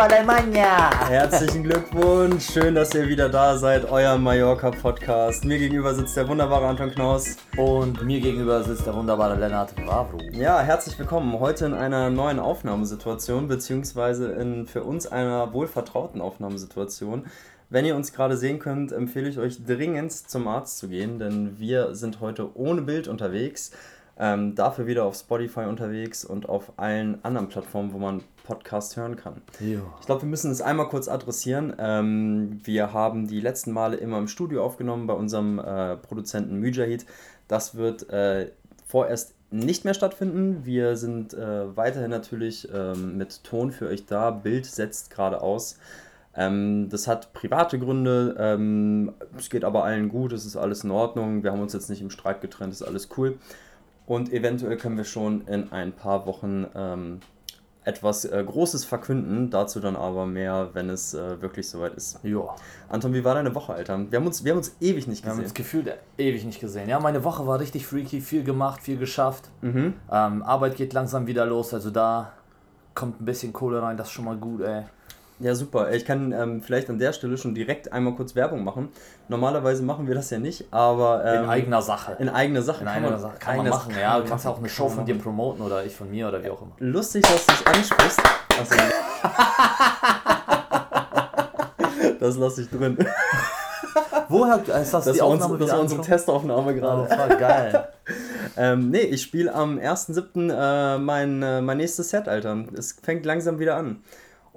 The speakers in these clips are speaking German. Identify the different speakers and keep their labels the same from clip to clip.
Speaker 1: Alemania!
Speaker 2: Herzlichen Glückwunsch, schön, dass ihr wieder da seid, euer Mallorca-Podcast. Mir gegenüber sitzt der wunderbare Anton Knaus.
Speaker 1: Und mir gegenüber sitzt der wunderbare Lennart Wavro.
Speaker 2: Ja, herzlich willkommen. Heute in einer neuen Aufnahmesituation, beziehungsweise in für uns einer wohlvertrauten Aufnahmesituation. Wenn ihr uns gerade sehen könnt, empfehle ich euch dringend zum Arzt zu gehen, denn wir sind heute ohne Bild unterwegs. Ähm, dafür wieder auf Spotify unterwegs und auf allen anderen Plattformen, wo man Podcast hören kann.
Speaker 1: Jo.
Speaker 2: Ich glaube, wir müssen es einmal kurz adressieren. Ähm, wir haben die letzten Male immer im Studio aufgenommen bei unserem äh, Produzenten Mujahid. Das wird äh, vorerst nicht mehr stattfinden. Wir sind äh, weiterhin natürlich ähm, mit Ton für euch da. Bild setzt gerade aus. Ähm, das hat private Gründe. Ähm, es geht aber allen gut. Es ist alles in Ordnung. Wir haben uns jetzt nicht im Streit getrennt. Es ist alles cool. Und eventuell können wir schon in ein paar Wochen ähm, etwas äh, Großes verkünden. Dazu dann aber mehr, wenn es äh, wirklich soweit ist.
Speaker 1: Ja.
Speaker 2: Anton, wie war deine Woche, Alter? Wir haben uns, wir haben uns ewig nicht
Speaker 1: Wir haben
Speaker 2: gesehen.
Speaker 1: uns gefühlt ewig nicht gesehen. Ja, meine Woche war richtig freaky, viel gemacht, viel geschafft.
Speaker 2: Mhm.
Speaker 1: Ähm, Arbeit geht langsam wieder los, also da kommt ein bisschen Kohle rein, das ist schon mal gut, ey.
Speaker 2: Ja, super. Ich kann ähm, vielleicht an der Stelle schon direkt einmal kurz Werbung machen. Normalerweise machen wir das ja nicht, aber. Ähm,
Speaker 1: In eigener Sache.
Speaker 2: In eigener Sache.
Speaker 1: In eigener Sache kann man machen, ja. Du kannst auch eine
Speaker 2: kann
Speaker 1: Show
Speaker 2: man
Speaker 1: von dir promoten oder ich von mir oder wie auch immer.
Speaker 2: Lustig, dass du es ansprichst. Also, das lasse ich drin.
Speaker 1: Woher ist das,
Speaker 2: Das
Speaker 1: die Aufnahme
Speaker 2: uns, das war unsere? Testaufnahme
Speaker 1: Oh,
Speaker 2: gerade.
Speaker 1: das war geil.
Speaker 2: Ähm, nee, ich spiele am 1.7. Äh, mein, äh, mein nächstes Set, Alter. Es fängt langsam wieder an.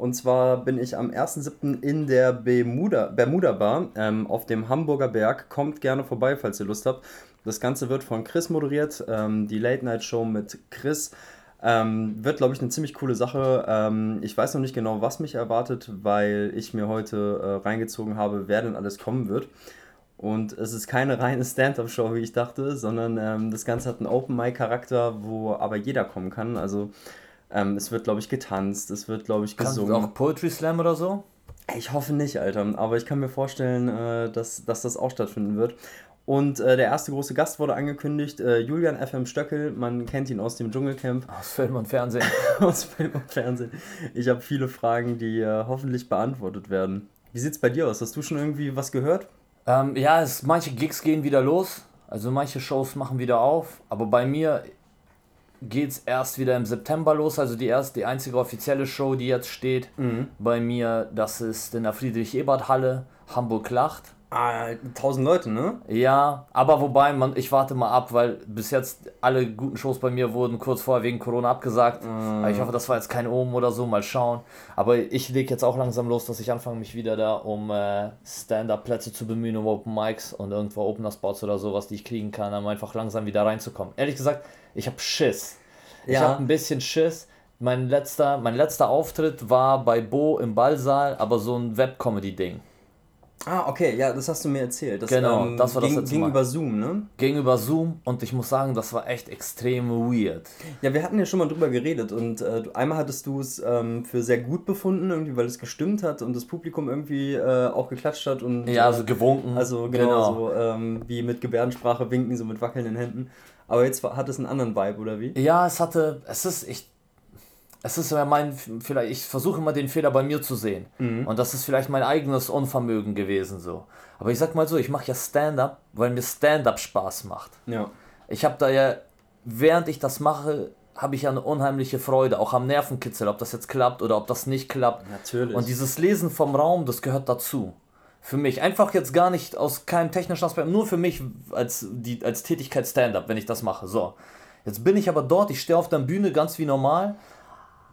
Speaker 2: Und zwar bin ich am 1.7. in der Bermuda, Bermuda Bar ähm, auf dem Hamburger Berg. Kommt gerne vorbei, falls ihr Lust habt. Das Ganze wird von Chris moderiert. Ähm, die Late Night Show mit Chris. Ähm, wird, glaube ich, eine ziemlich coole Sache. Ähm, ich weiß noch nicht genau, was mich erwartet, weil ich mir heute äh, reingezogen habe, wer denn alles kommen wird. Und es ist keine reine Stand-up-Show, wie ich dachte, sondern ähm, das Ganze hat einen Open-Mic-Charakter, wo aber jeder kommen kann. Also ähm, es wird, glaube ich, getanzt, es wird, glaube ich,
Speaker 1: Kannst du
Speaker 2: gesungen.
Speaker 1: auch Poetry Slam oder so?
Speaker 2: Ich hoffe nicht, Alter, aber ich kann mir vorstellen, äh, dass, dass das auch stattfinden wird. Und äh, der erste große Gast wurde angekündigt, äh, Julian FM Stöckel, man kennt ihn aus dem Dschungelcamp,
Speaker 1: Aus Film und Fernsehen.
Speaker 2: aus Film und Fernsehen. Ich habe viele Fragen, die äh, hoffentlich beantwortet werden. Wie sieht's bei dir aus? Hast du schon irgendwie was gehört?
Speaker 1: Ähm, ja, es, manche Gigs gehen wieder los, also manche Shows machen wieder auf, aber bei mir geht's erst wieder im September los, also die erste, die einzige offizielle Show, die jetzt steht bei mir, das ist in der Friedrich-Ebert-Halle, Hamburg-Lacht.
Speaker 2: Ah, tausend Leute, ne?
Speaker 1: Ja, aber wobei, man, ich warte mal ab, weil bis jetzt alle guten Shows bei mir wurden kurz vorher wegen Corona abgesagt. Aber Ich hoffe, das war jetzt kein Omen oder so, mal schauen. Aber ich lege jetzt auch langsam los, dass ich anfange, mich wieder da um äh, Stand-Up-Plätze zu bemühen, um Open Mics und irgendwo Opener-Spots oder sowas, die ich kriegen kann, um einfach langsam wieder reinzukommen. Ehrlich gesagt, ich habe Schiss. Ich
Speaker 2: Ja.
Speaker 1: habe ein bisschen Schiss. Mein letzter, mein letzter Auftritt war bei Bo im Ballsaal, aber so ein Web-Comedy-Ding.
Speaker 2: Ah, okay, ja, das hast du mir erzählt. Das,
Speaker 1: Genau, das war das
Speaker 2: ging, ging über Zoom, ne?
Speaker 1: gegenüber Zoom und ich muss sagen, das war echt extrem weird.
Speaker 2: Ja, wir hatten ja schon mal drüber geredet und äh, einmal hattest du es ähm, für sehr gut befunden, irgendwie, weil es gestimmt hat und das Publikum irgendwie äh, auch geklatscht hat und
Speaker 1: Ja, also gewunken.
Speaker 2: also genau, so ähm, wie mit Gebärdensprache winken, so mit wackelnden Händen. Aber jetzt hat es einen anderen Vibe, oder wie?
Speaker 1: Ja, es hatte, es ist, ich, es ist ja mein, vielleicht, ich versuche immer den Fehler bei mir zu sehen. Und das ist vielleicht mein eigenes Unvermögen gewesen so. Aber ich sag mal so, ich mache ja Stand-up, weil mir Stand-up Spaß macht.
Speaker 2: Ja.
Speaker 1: Ich habe da ja, während ich das mache, habe ich ja eine unheimliche Freude, auch am Nervenkitzel, ob das jetzt klappt oder ob das nicht klappt.
Speaker 2: Natürlich.
Speaker 1: Und dieses Lesen vom Raum, das gehört dazu. Für mich. Einfach jetzt gar nicht aus keinem technischen Aspekt, nur für mich als, die, als Tätigkeit Stand-up, wenn ich das mache. So. Jetzt bin ich aber dort, ich stehe auf der Bühne ganz wie normal,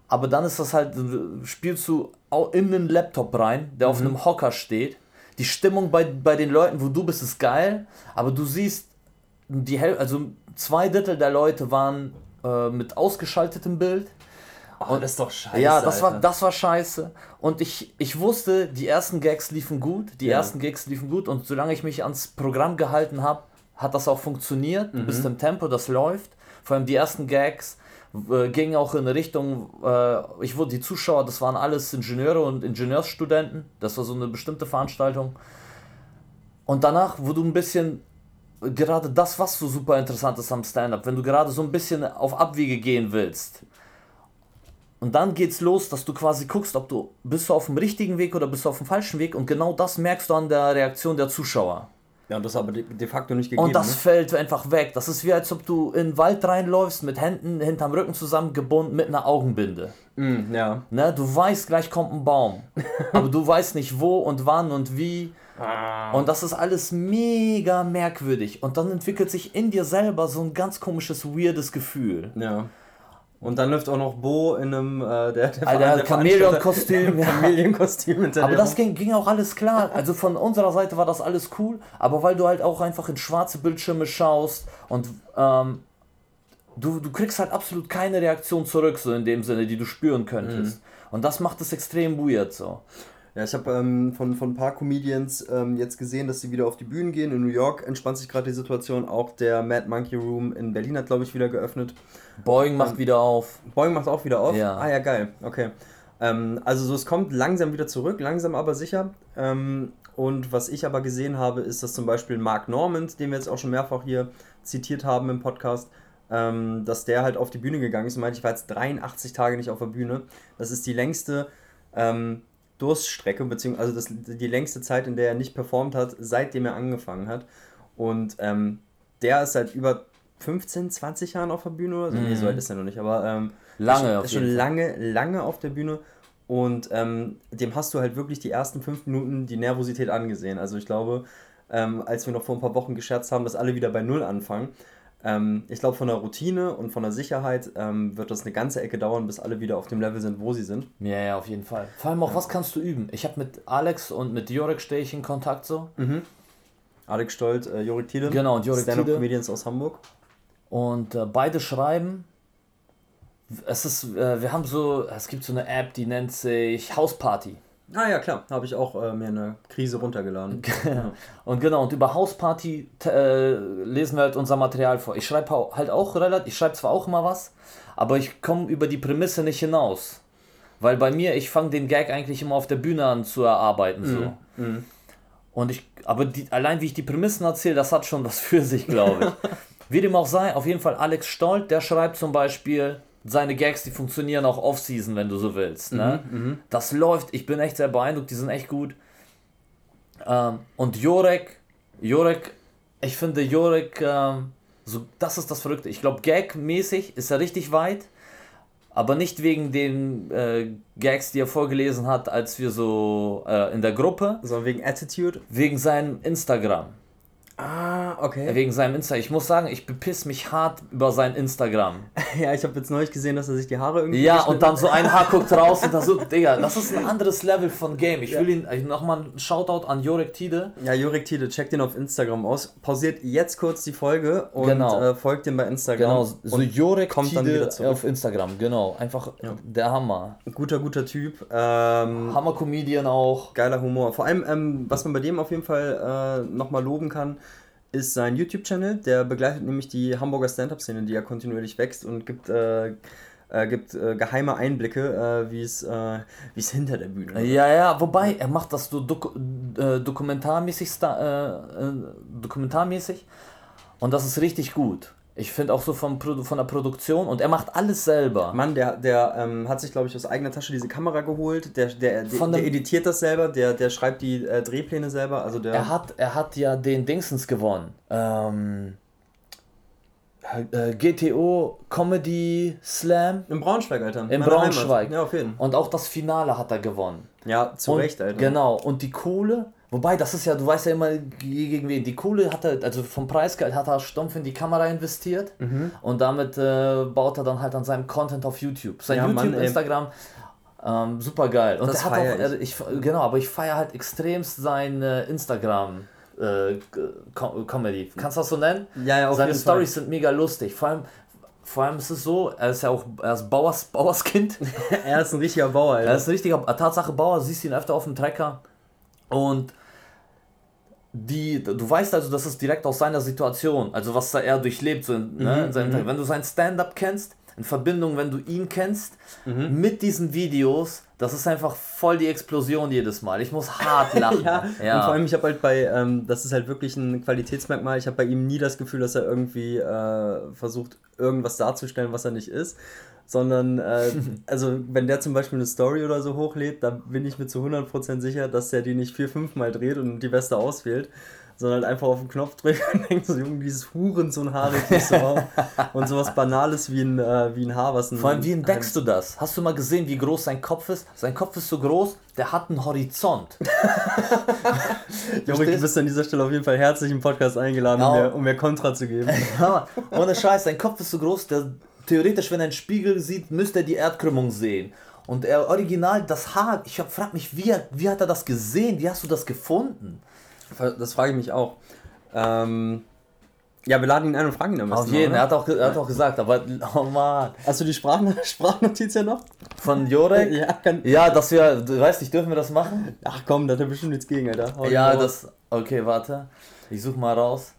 Speaker 1: aber dann ist das halt, spielst du in einen Laptop rein, der auf einem Hocker steht. Die Stimmung bei, bei den Leuten, wo du bist, ist geil, aber du siehst, die Häl also zwei Drittel der Leute waren äh, mit ausgeschaltetem Bild.
Speaker 2: Oh, das ist doch scheiße.
Speaker 1: Ja, das war,
Speaker 2: Alter.
Speaker 1: das war scheiße. Und ich, ich wusste, die ersten Gags liefen gut. Die
Speaker 2: Ja.
Speaker 1: ersten Gags liefen gut. Und solange ich mich ans Programm gehalten habe, hat das auch funktioniert. Du bist im Tempo, das läuft. Vor allem die ersten Gags äh, gingen auch in Richtung, äh, ich wurde die Zuschauer, das waren alles Ingenieure und Ingenieursstudenten. Das war so eine bestimmte Veranstaltung. Und danach, wo du ein bisschen, gerade das, was so super interessant ist am Stand-up, wenn du gerade so ein bisschen auf Abwege gehen willst, und dann geht's los, dass du quasi guckst, ob du bist du auf dem richtigen Weg oder bist du auf dem falschen Weg und genau das merkst du an der Reaktion der Zuschauer.
Speaker 2: Ja, und das aber de, facto nicht gegeben.
Speaker 1: Und das ne? fällt einfach weg. Das ist wie als ob du in den Wald reinläufst mit Händen hinterm Rücken zusammengebunden mit einer Augenbinde.
Speaker 2: Mm, ja.
Speaker 1: Ne, du weißt, gleich kommt ein Baum. aber du weißt nicht wo und wann und wie. Ah. Und das ist alles mega merkwürdig. Und dann entwickelt sich in dir selber so ein ganz komisches, weirdes Gefühl.
Speaker 2: Ja. Und dann läuft auch noch Bo in einem äh, der, der
Speaker 1: Alter, Chamäleon-Kostüm.
Speaker 2: Chamäleon-Kostüm
Speaker 1: Aber das ging, ging auch alles klar. Also von unserer Seite war das alles cool. Aber weil du halt auch einfach in schwarze Bildschirme schaust und ähm, du, du kriegst halt absolut keine Reaktion zurück, so in dem Sinne, die du spüren könntest. Mhm. Und das macht es extrem weird so.
Speaker 2: Ja, ich habe ähm, von, von ein paar Comedians ähm, jetzt gesehen, dass sie wieder auf die Bühnen gehen. In New York entspannt sich gerade die Situation. Auch der Mad Monkey Room in Berlin hat, glaube ich, wieder geöffnet.
Speaker 1: Boeing macht ähm, wieder auf.
Speaker 2: Boeing macht auch wieder auf?
Speaker 1: Ja.
Speaker 2: Ah ja, geil. Okay. Ähm, also so, es kommt langsam wieder zurück, langsam aber sicher. Ähm, und was ich aber gesehen habe, ist, dass zum Beispiel Mark Normand, den wir jetzt auch schon mehrfach hier zitiert haben im Podcast, ähm, dass der halt auf die Bühne gegangen ist und meinte, ich war jetzt 83 Tage nicht auf der Bühne. Das ist die längste ähm, Durststrecke, beziehungsweise also das, die längste Zeit, in der er nicht performt hat, seitdem er angefangen hat. Und ähm, der ist seit über 15, 20 Jahren auf der Bühne oder so. Mhm. Nee, so alt ist er noch nicht, aber ähm,
Speaker 1: lange
Speaker 2: ist schon, ist schon lange, lange auf der Bühne. Und ähm, dem hast du halt wirklich die ersten fünf Minuten die Nervosität angesehen. Also ich glaube, ähm, als wir noch vor ein paar Wochen gescherzt haben, dass alle wieder bei Null anfangen, ähm, ich glaube, von der Routine und von der Sicherheit ähm, wird das eine ganze Ecke dauern, bis alle wieder auf dem Level sind, wo sie sind.
Speaker 1: Ja, ja, auf jeden Fall. Vor allem auch, ja. was kannst du üben? Ich habe mit Alex und mit Jorik stehe ich in Kontakt so.
Speaker 2: Mhm. Alex Stolt, äh, Jorik Tiede.
Speaker 1: Genau, und Jorik
Speaker 2: Stand-up Comedians aus Hamburg.
Speaker 1: Und äh, beide schreiben. Es ist, äh, wir haben so, es gibt so eine App, die nennt sich Hausparty.
Speaker 2: Ah ja, klar, habe ich auch äh, mir eine Krise runtergeladen.
Speaker 1: ja. Und genau, und über Hausparty äh, lesen wir halt unser Material vor. Ich schreibe halt auch relativ, ich schreibe zwar auch immer was, aber ich komme über die Prämisse nicht hinaus. Weil bei mir, ich fange den Gag eigentlich immer auf der Bühne an zu erarbeiten. So. Mhm. Mhm. Und ich, aber die, allein wie ich die Prämissen erzähle, das hat schon was für sich, glaube ich. wie dem auch sei, auf jeden Fall Alex Stolt, der schreibt zum Beispiel, seine Gags, die funktionieren auch off-season, wenn du so willst. Ne? Mhm, mhm, das läuft, ich bin echt sehr beeindruckt, die sind echt gut. Ähm, und Jorek, Jorek, ich finde Jorek, ähm, so, das ist das Verrückte. Ich glaube, Gag-mäßig ist er richtig weit, aber nicht wegen den äh, Gags, die er vorgelesen hat, als wir so äh, in der Gruppe.
Speaker 2: Sondern wegen Attitude?
Speaker 1: Wegen seinem Instagram.
Speaker 2: Ah, okay.
Speaker 1: Wegen seinem Insta. Ich muss sagen, ich bepiss mich hart über sein Instagram.
Speaker 2: ja, ich habe jetzt neulich gesehen, dass er sich die Haare irgendwie.
Speaker 1: Ja, und dann so ein Haar guckt raus und da so, Digga, das ist ein anderes Level von Game. Ich ja. will ihn nochmal ein Shoutout an Jorek Tide.
Speaker 2: Ja, Jorek Tide, checkt ihn auf Instagram aus. Pausiert jetzt kurz die Folge und genau. äh, folgt ihm bei Instagram.
Speaker 1: Genau, so Jorek kommt Tide dann wieder zurück. auf Instagram, genau. Einfach ja. der Hammer.
Speaker 2: Guter, guter Typ. Ähm,
Speaker 1: Hammer-Comedian auch.
Speaker 2: Geiler Humor. Vor allem, ähm, was man bei dem auf jeden Fall äh, nochmal loben kann, ist sein YouTube-Channel. Der begleitet nämlich die Hamburger Stand-Up-Szene, die ja kontinuierlich wächst und gibt, äh, äh, gibt äh, geheime Einblicke, äh, wie es äh, es hinter der Bühne
Speaker 1: ist. Ja, ja, wobei er macht das so dok äh, dokumentarmäßig, dokumentarmäßig und das ist richtig gut. Ich finde auch so von, von der Produktion und er macht alles selber.
Speaker 2: Mann, der, der ähm, hat sich, glaube ich, aus eigener Tasche diese Kamera geholt. Der, der, der, der editiert das selber, der, der schreibt die äh, Drehpläne selber. Also der
Speaker 1: er, hat, er hat ja den Dingsens gewonnen. Ähm, äh, GTO Comedy Slam.
Speaker 2: In Braunschweig, Alter.
Speaker 1: In Braunschweig.
Speaker 2: Heimat. Ja, auf jeden
Speaker 1: Fall. Und auch das Finale hat er gewonnen.
Speaker 2: Ja, zu
Speaker 1: und,
Speaker 2: Recht, Alter.
Speaker 1: Genau. Und die Kohle Wobei, das ist ja, du weißt ja immer gegen wen. Die Kohle hat er, also vom Preisgeld hat er stumpf in die Kamera investiert mhm. und damit äh, baut er dann halt an seinem Content auf YouTube. Sein ja, YouTube, Mann, Instagram, ähm, super geil. Und das er hat auch, ich. ich. genau, aber ich feiere halt extremst sein äh, Instagram. Äh, Comedy. Kannst du das so nennen?
Speaker 2: Ja, ja, auf
Speaker 1: Seine Stories sind mega lustig. Vor allem, vor allem ist es so, er ist ja auch er ist Bauers, Bauerskind.
Speaker 2: er ist ein richtiger Bauer,
Speaker 1: Alter. Er ist ein richtiger, Tatsache Bauer, siehst ihn öfter auf dem Trecker. Und die, du weißt also, das ist direkt aus seiner Situation, also was er durchlebt, so in, ne, mhm, in seinem mhm. Wenn du sein Stand-up kennst, in Verbindung, wenn du ihn kennst, mhm. mit diesen Videos, das ist einfach voll die Explosion jedes Mal. Ich muss hart lachen.
Speaker 2: ja. ja. und vor allem, ich habe halt bei, ähm, das ist halt wirklich ein Qualitätsmerkmal, ich habe bei ihm nie das Gefühl, dass er irgendwie äh, versucht, irgendwas darzustellen, was er nicht ist. Sondern, äh, also wenn der zum Beispiel eine Story oder so hochlädt, dann bin ich mir zu 100% sicher, dass der die nicht vier, fünf Mal dreht und die beste auswählt, sondern halt einfach auf den Knopf drückt und denkt so, Junge, dieses Huren so ein Haar nicht so. Und sowas Banales wie ein, äh, wie ein Haar, was ein.
Speaker 1: Vor allem, wie entdeckst du das? Hast du mal gesehen, wie groß sein Kopf ist? Sein Kopf ist so groß, der hat einen Horizont.
Speaker 2: Junge, du bist an dieser Stelle auf jeden Fall herzlich im Podcast eingeladen, um, mir, um mir Kontra zu geben.
Speaker 1: ohne Scheiß, sein Kopf ist so groß, der theoretisch, wenn er einen Spiegel sieht, müsste er die Erdkrümmung sehen. Und er original, das Haar, ich frage mich, wie, wie hat er das gesehen? Wie hast du das gefunden?
Speaker 2: Das frage ich mich auch. Ähm, ja, wir laden ihn ein und fragen ihn
Speaker 1: am Auf jeden, er hat, auch, er hat auch gesagt, aber oh Mann.
Speaker 2: Hast du die Sprachn Sprachnotiz ja noch?
Speaker 1: Von Jorek? ja, kann ja, dass wir, du weißt nicht, dürfen wir das machen?
Speaker 2: Ach komm, da hat er bestimmt nichts gegen, Alter.
Speaker 1: Hau ja, das, okay, warte. Ich such mal raus.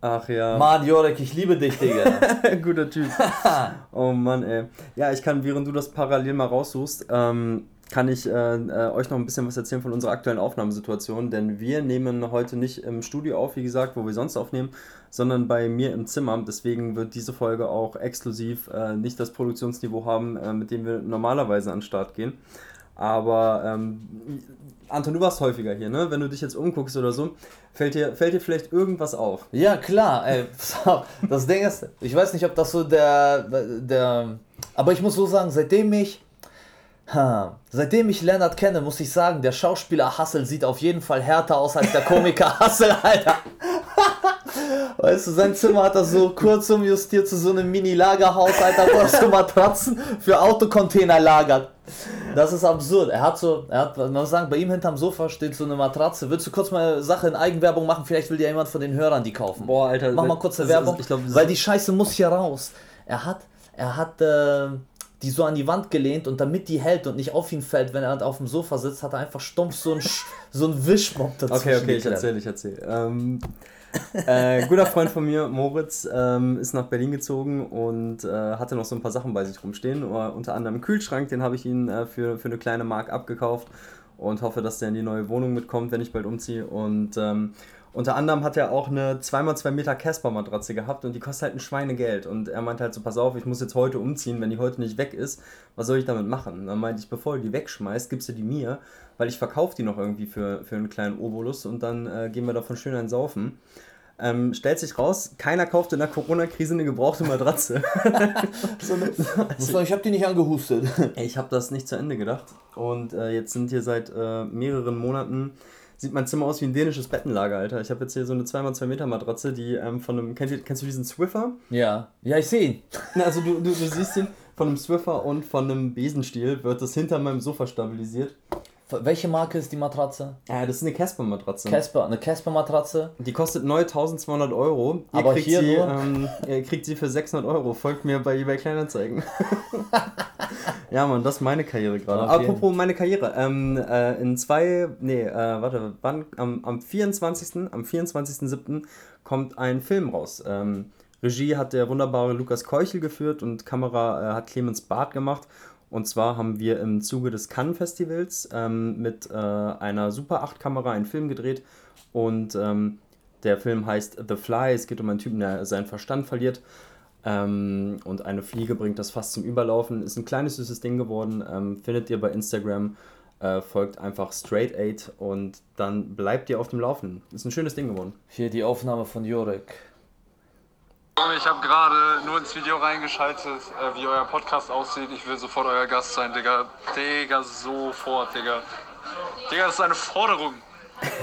Speaker 2: Ach ja.
Speaker 1: Mann, Jorek, ich liebe dich, Digga.
Speaker 2: Guter Typ. oh Mann, ey. Ja, ich kann, während du das parallel mal raussuchst, ähm, kann ich äh, äh, euch noch ein bisschen was erzählen von unserer aktuellen Aufnahmesituation, denn wir nehmen heute nicht im Studio auf, wie gesagt, wo wir sonst aufnehmen, sondern bei mir im Zimmer. Deswegen wird diese Folge auch exklusiv äh, nicht das Produktionsniveau haben, äh, mit dem wir normalerweise an den Start gehen. Aber ähm, Anton, du warst häufiger hier, ne? Wenn du dich jetzt umguckst oder so, fällt dir, fällt dir vielleicht irgendwas auf?
Speaker 1: Ja, klar. Ey, das Ding ist, ich weiß nicht, ob das so der, der. Aber ich muss so sagen, seitdem ich Ha. Seitdem ich Leonard kenne, muss ich sagen, der Schauspieler Hassel sieht auf jeden Fall härter aus als der Komiker Hassel, Alter. Weißt du, sein Zimmer hat er so kurz umjustiert zu so einem Mini-Lagerhaus, Alter, wo er so Matratzen für Autocontainer lagert. Das ist absurd. Er hat so, er hat, man muss sagen, bei ihm hinterm Sofa steht so eine Matratze. Willst du kurz mal eine Sache in Eigenwerbung machen? Vielleicht will dir jemand von den Hörern die kaufen. Boah, Alter. Mach mal kurz eine Werbung, ist, glaub, weil die Scheiße muss hier raus. Er hat, er hat, äh, die so an die Wand gelehnt und damit die hält und nicht auf ihn fällt, wenn er auf dem Sofa sitzt, hat er einfach stumpf so ein, so ein Wischmob
Speaker 2: dazu. Okay, okay, ich erzähle, ich erzähle. Ähm, äh, guter Freund von mir, Moritz, ähm, ist nach Berlin gezogen und äh, hatte noch so ein paar Sachen bei sich rumstehen. Unter anderem einen Kühlschrank, den habe ich ihn äh, für, für eine kleine Mark abgekauft und hoffe, dass der in die neue Wohnung mitkommt, wenn ich bald umziehe. Und ähm, unter anderem hat er auch eine 2x2 Meter Casper-Matratze gehabt und die kostet halt ein Schweinegeld. Und er meinte halt so, pass auf, ich muss jetzt heute umziehen, wenn die heute nicht weg ist, was soll ich damit machen? Und dann meinte ich, bevor du die wegschmeißt, gibst du die mir, weil ich verkaufe die noch irgendwie für, für einen kleinen Obolus und dann äh, gehen wir davon schön ein Saufen. Ähm, stellt sich raus, keiner kauft in der Corona-Krise eine gebrauchte Matratze.
Speaker 1: so eine, also, ich habe die nicht angehustet.
Speaker 2: Ich habe das nicht zu Ende gedacht. Und äh, jetzt sind hier seit äh, mehreren Monaten sieht mein Zimmer aus wie ein dänisches Bettenlager, Alter. Ich habe jetzt hier so eine 2x2 Meter Matratze, die ähm, von einem. Kennst du, kennst du diesen Swiffer?
Speaker 1: Ja. Ja, ich sehe ihn.
Speaker 2: Also du, du, du siehst ihn von einem Swiffer und von einem Besenstiel wird das hinter meinem Sofa stabilisiert.
Speaker 1: Welche Marke ist die Matratze?
Speaker 2: Ja, das ist eine Casper-Matratze.
Speaker 1: Casper, eine Casper-Matratze.
Speaker 2: Die kostet neu 1200 Euro. Ihr Aber kriegt hier sie, ähm, ihr kriegt sie für 600 Euro. Folgt mir bei eBay Kleinanzeigen. ja, Mann, das ist meine Karriere gerade. Okay. Apropos meine Karriere. Ähm, äh, in zwei, nee, äh, warte, wann? Am, am 24. Am 24.07. kommt ein Film raus. Ähm, Regie hat der wunderbare Lukas Keuchel geführt und Kamera äh, hat Clemens Barth gemacht. Und zwar haben wir im Zuge des Cannes Festivals ähm, mit äh, einer Super 8 Kamera einen Film gedreht und ähm, der Film heißt The Fly. Es geht um einen Typen, der seinen Verstand verliert ähm, und eine Fliege bringt das fast zum Überlaufen. Ist ein kleines süßes Ding geworden. Ähm, findet ihr bei Instagram. Äh, folgt einfach Straight 8 und dann bleibt ihr auf dem Laufen. Ist ein schönes Ding geworden.
Speaker 1: Hier die Aufnahme von Jorek.
Speaker 3: Ich habe gerade nur ins Video reingeschaltet, äh, wie euer Podcast aussieht. Ich will sofort euer Gast sein, Digga. Digga, sofort, Digga. Digga, das ist eine Forderung.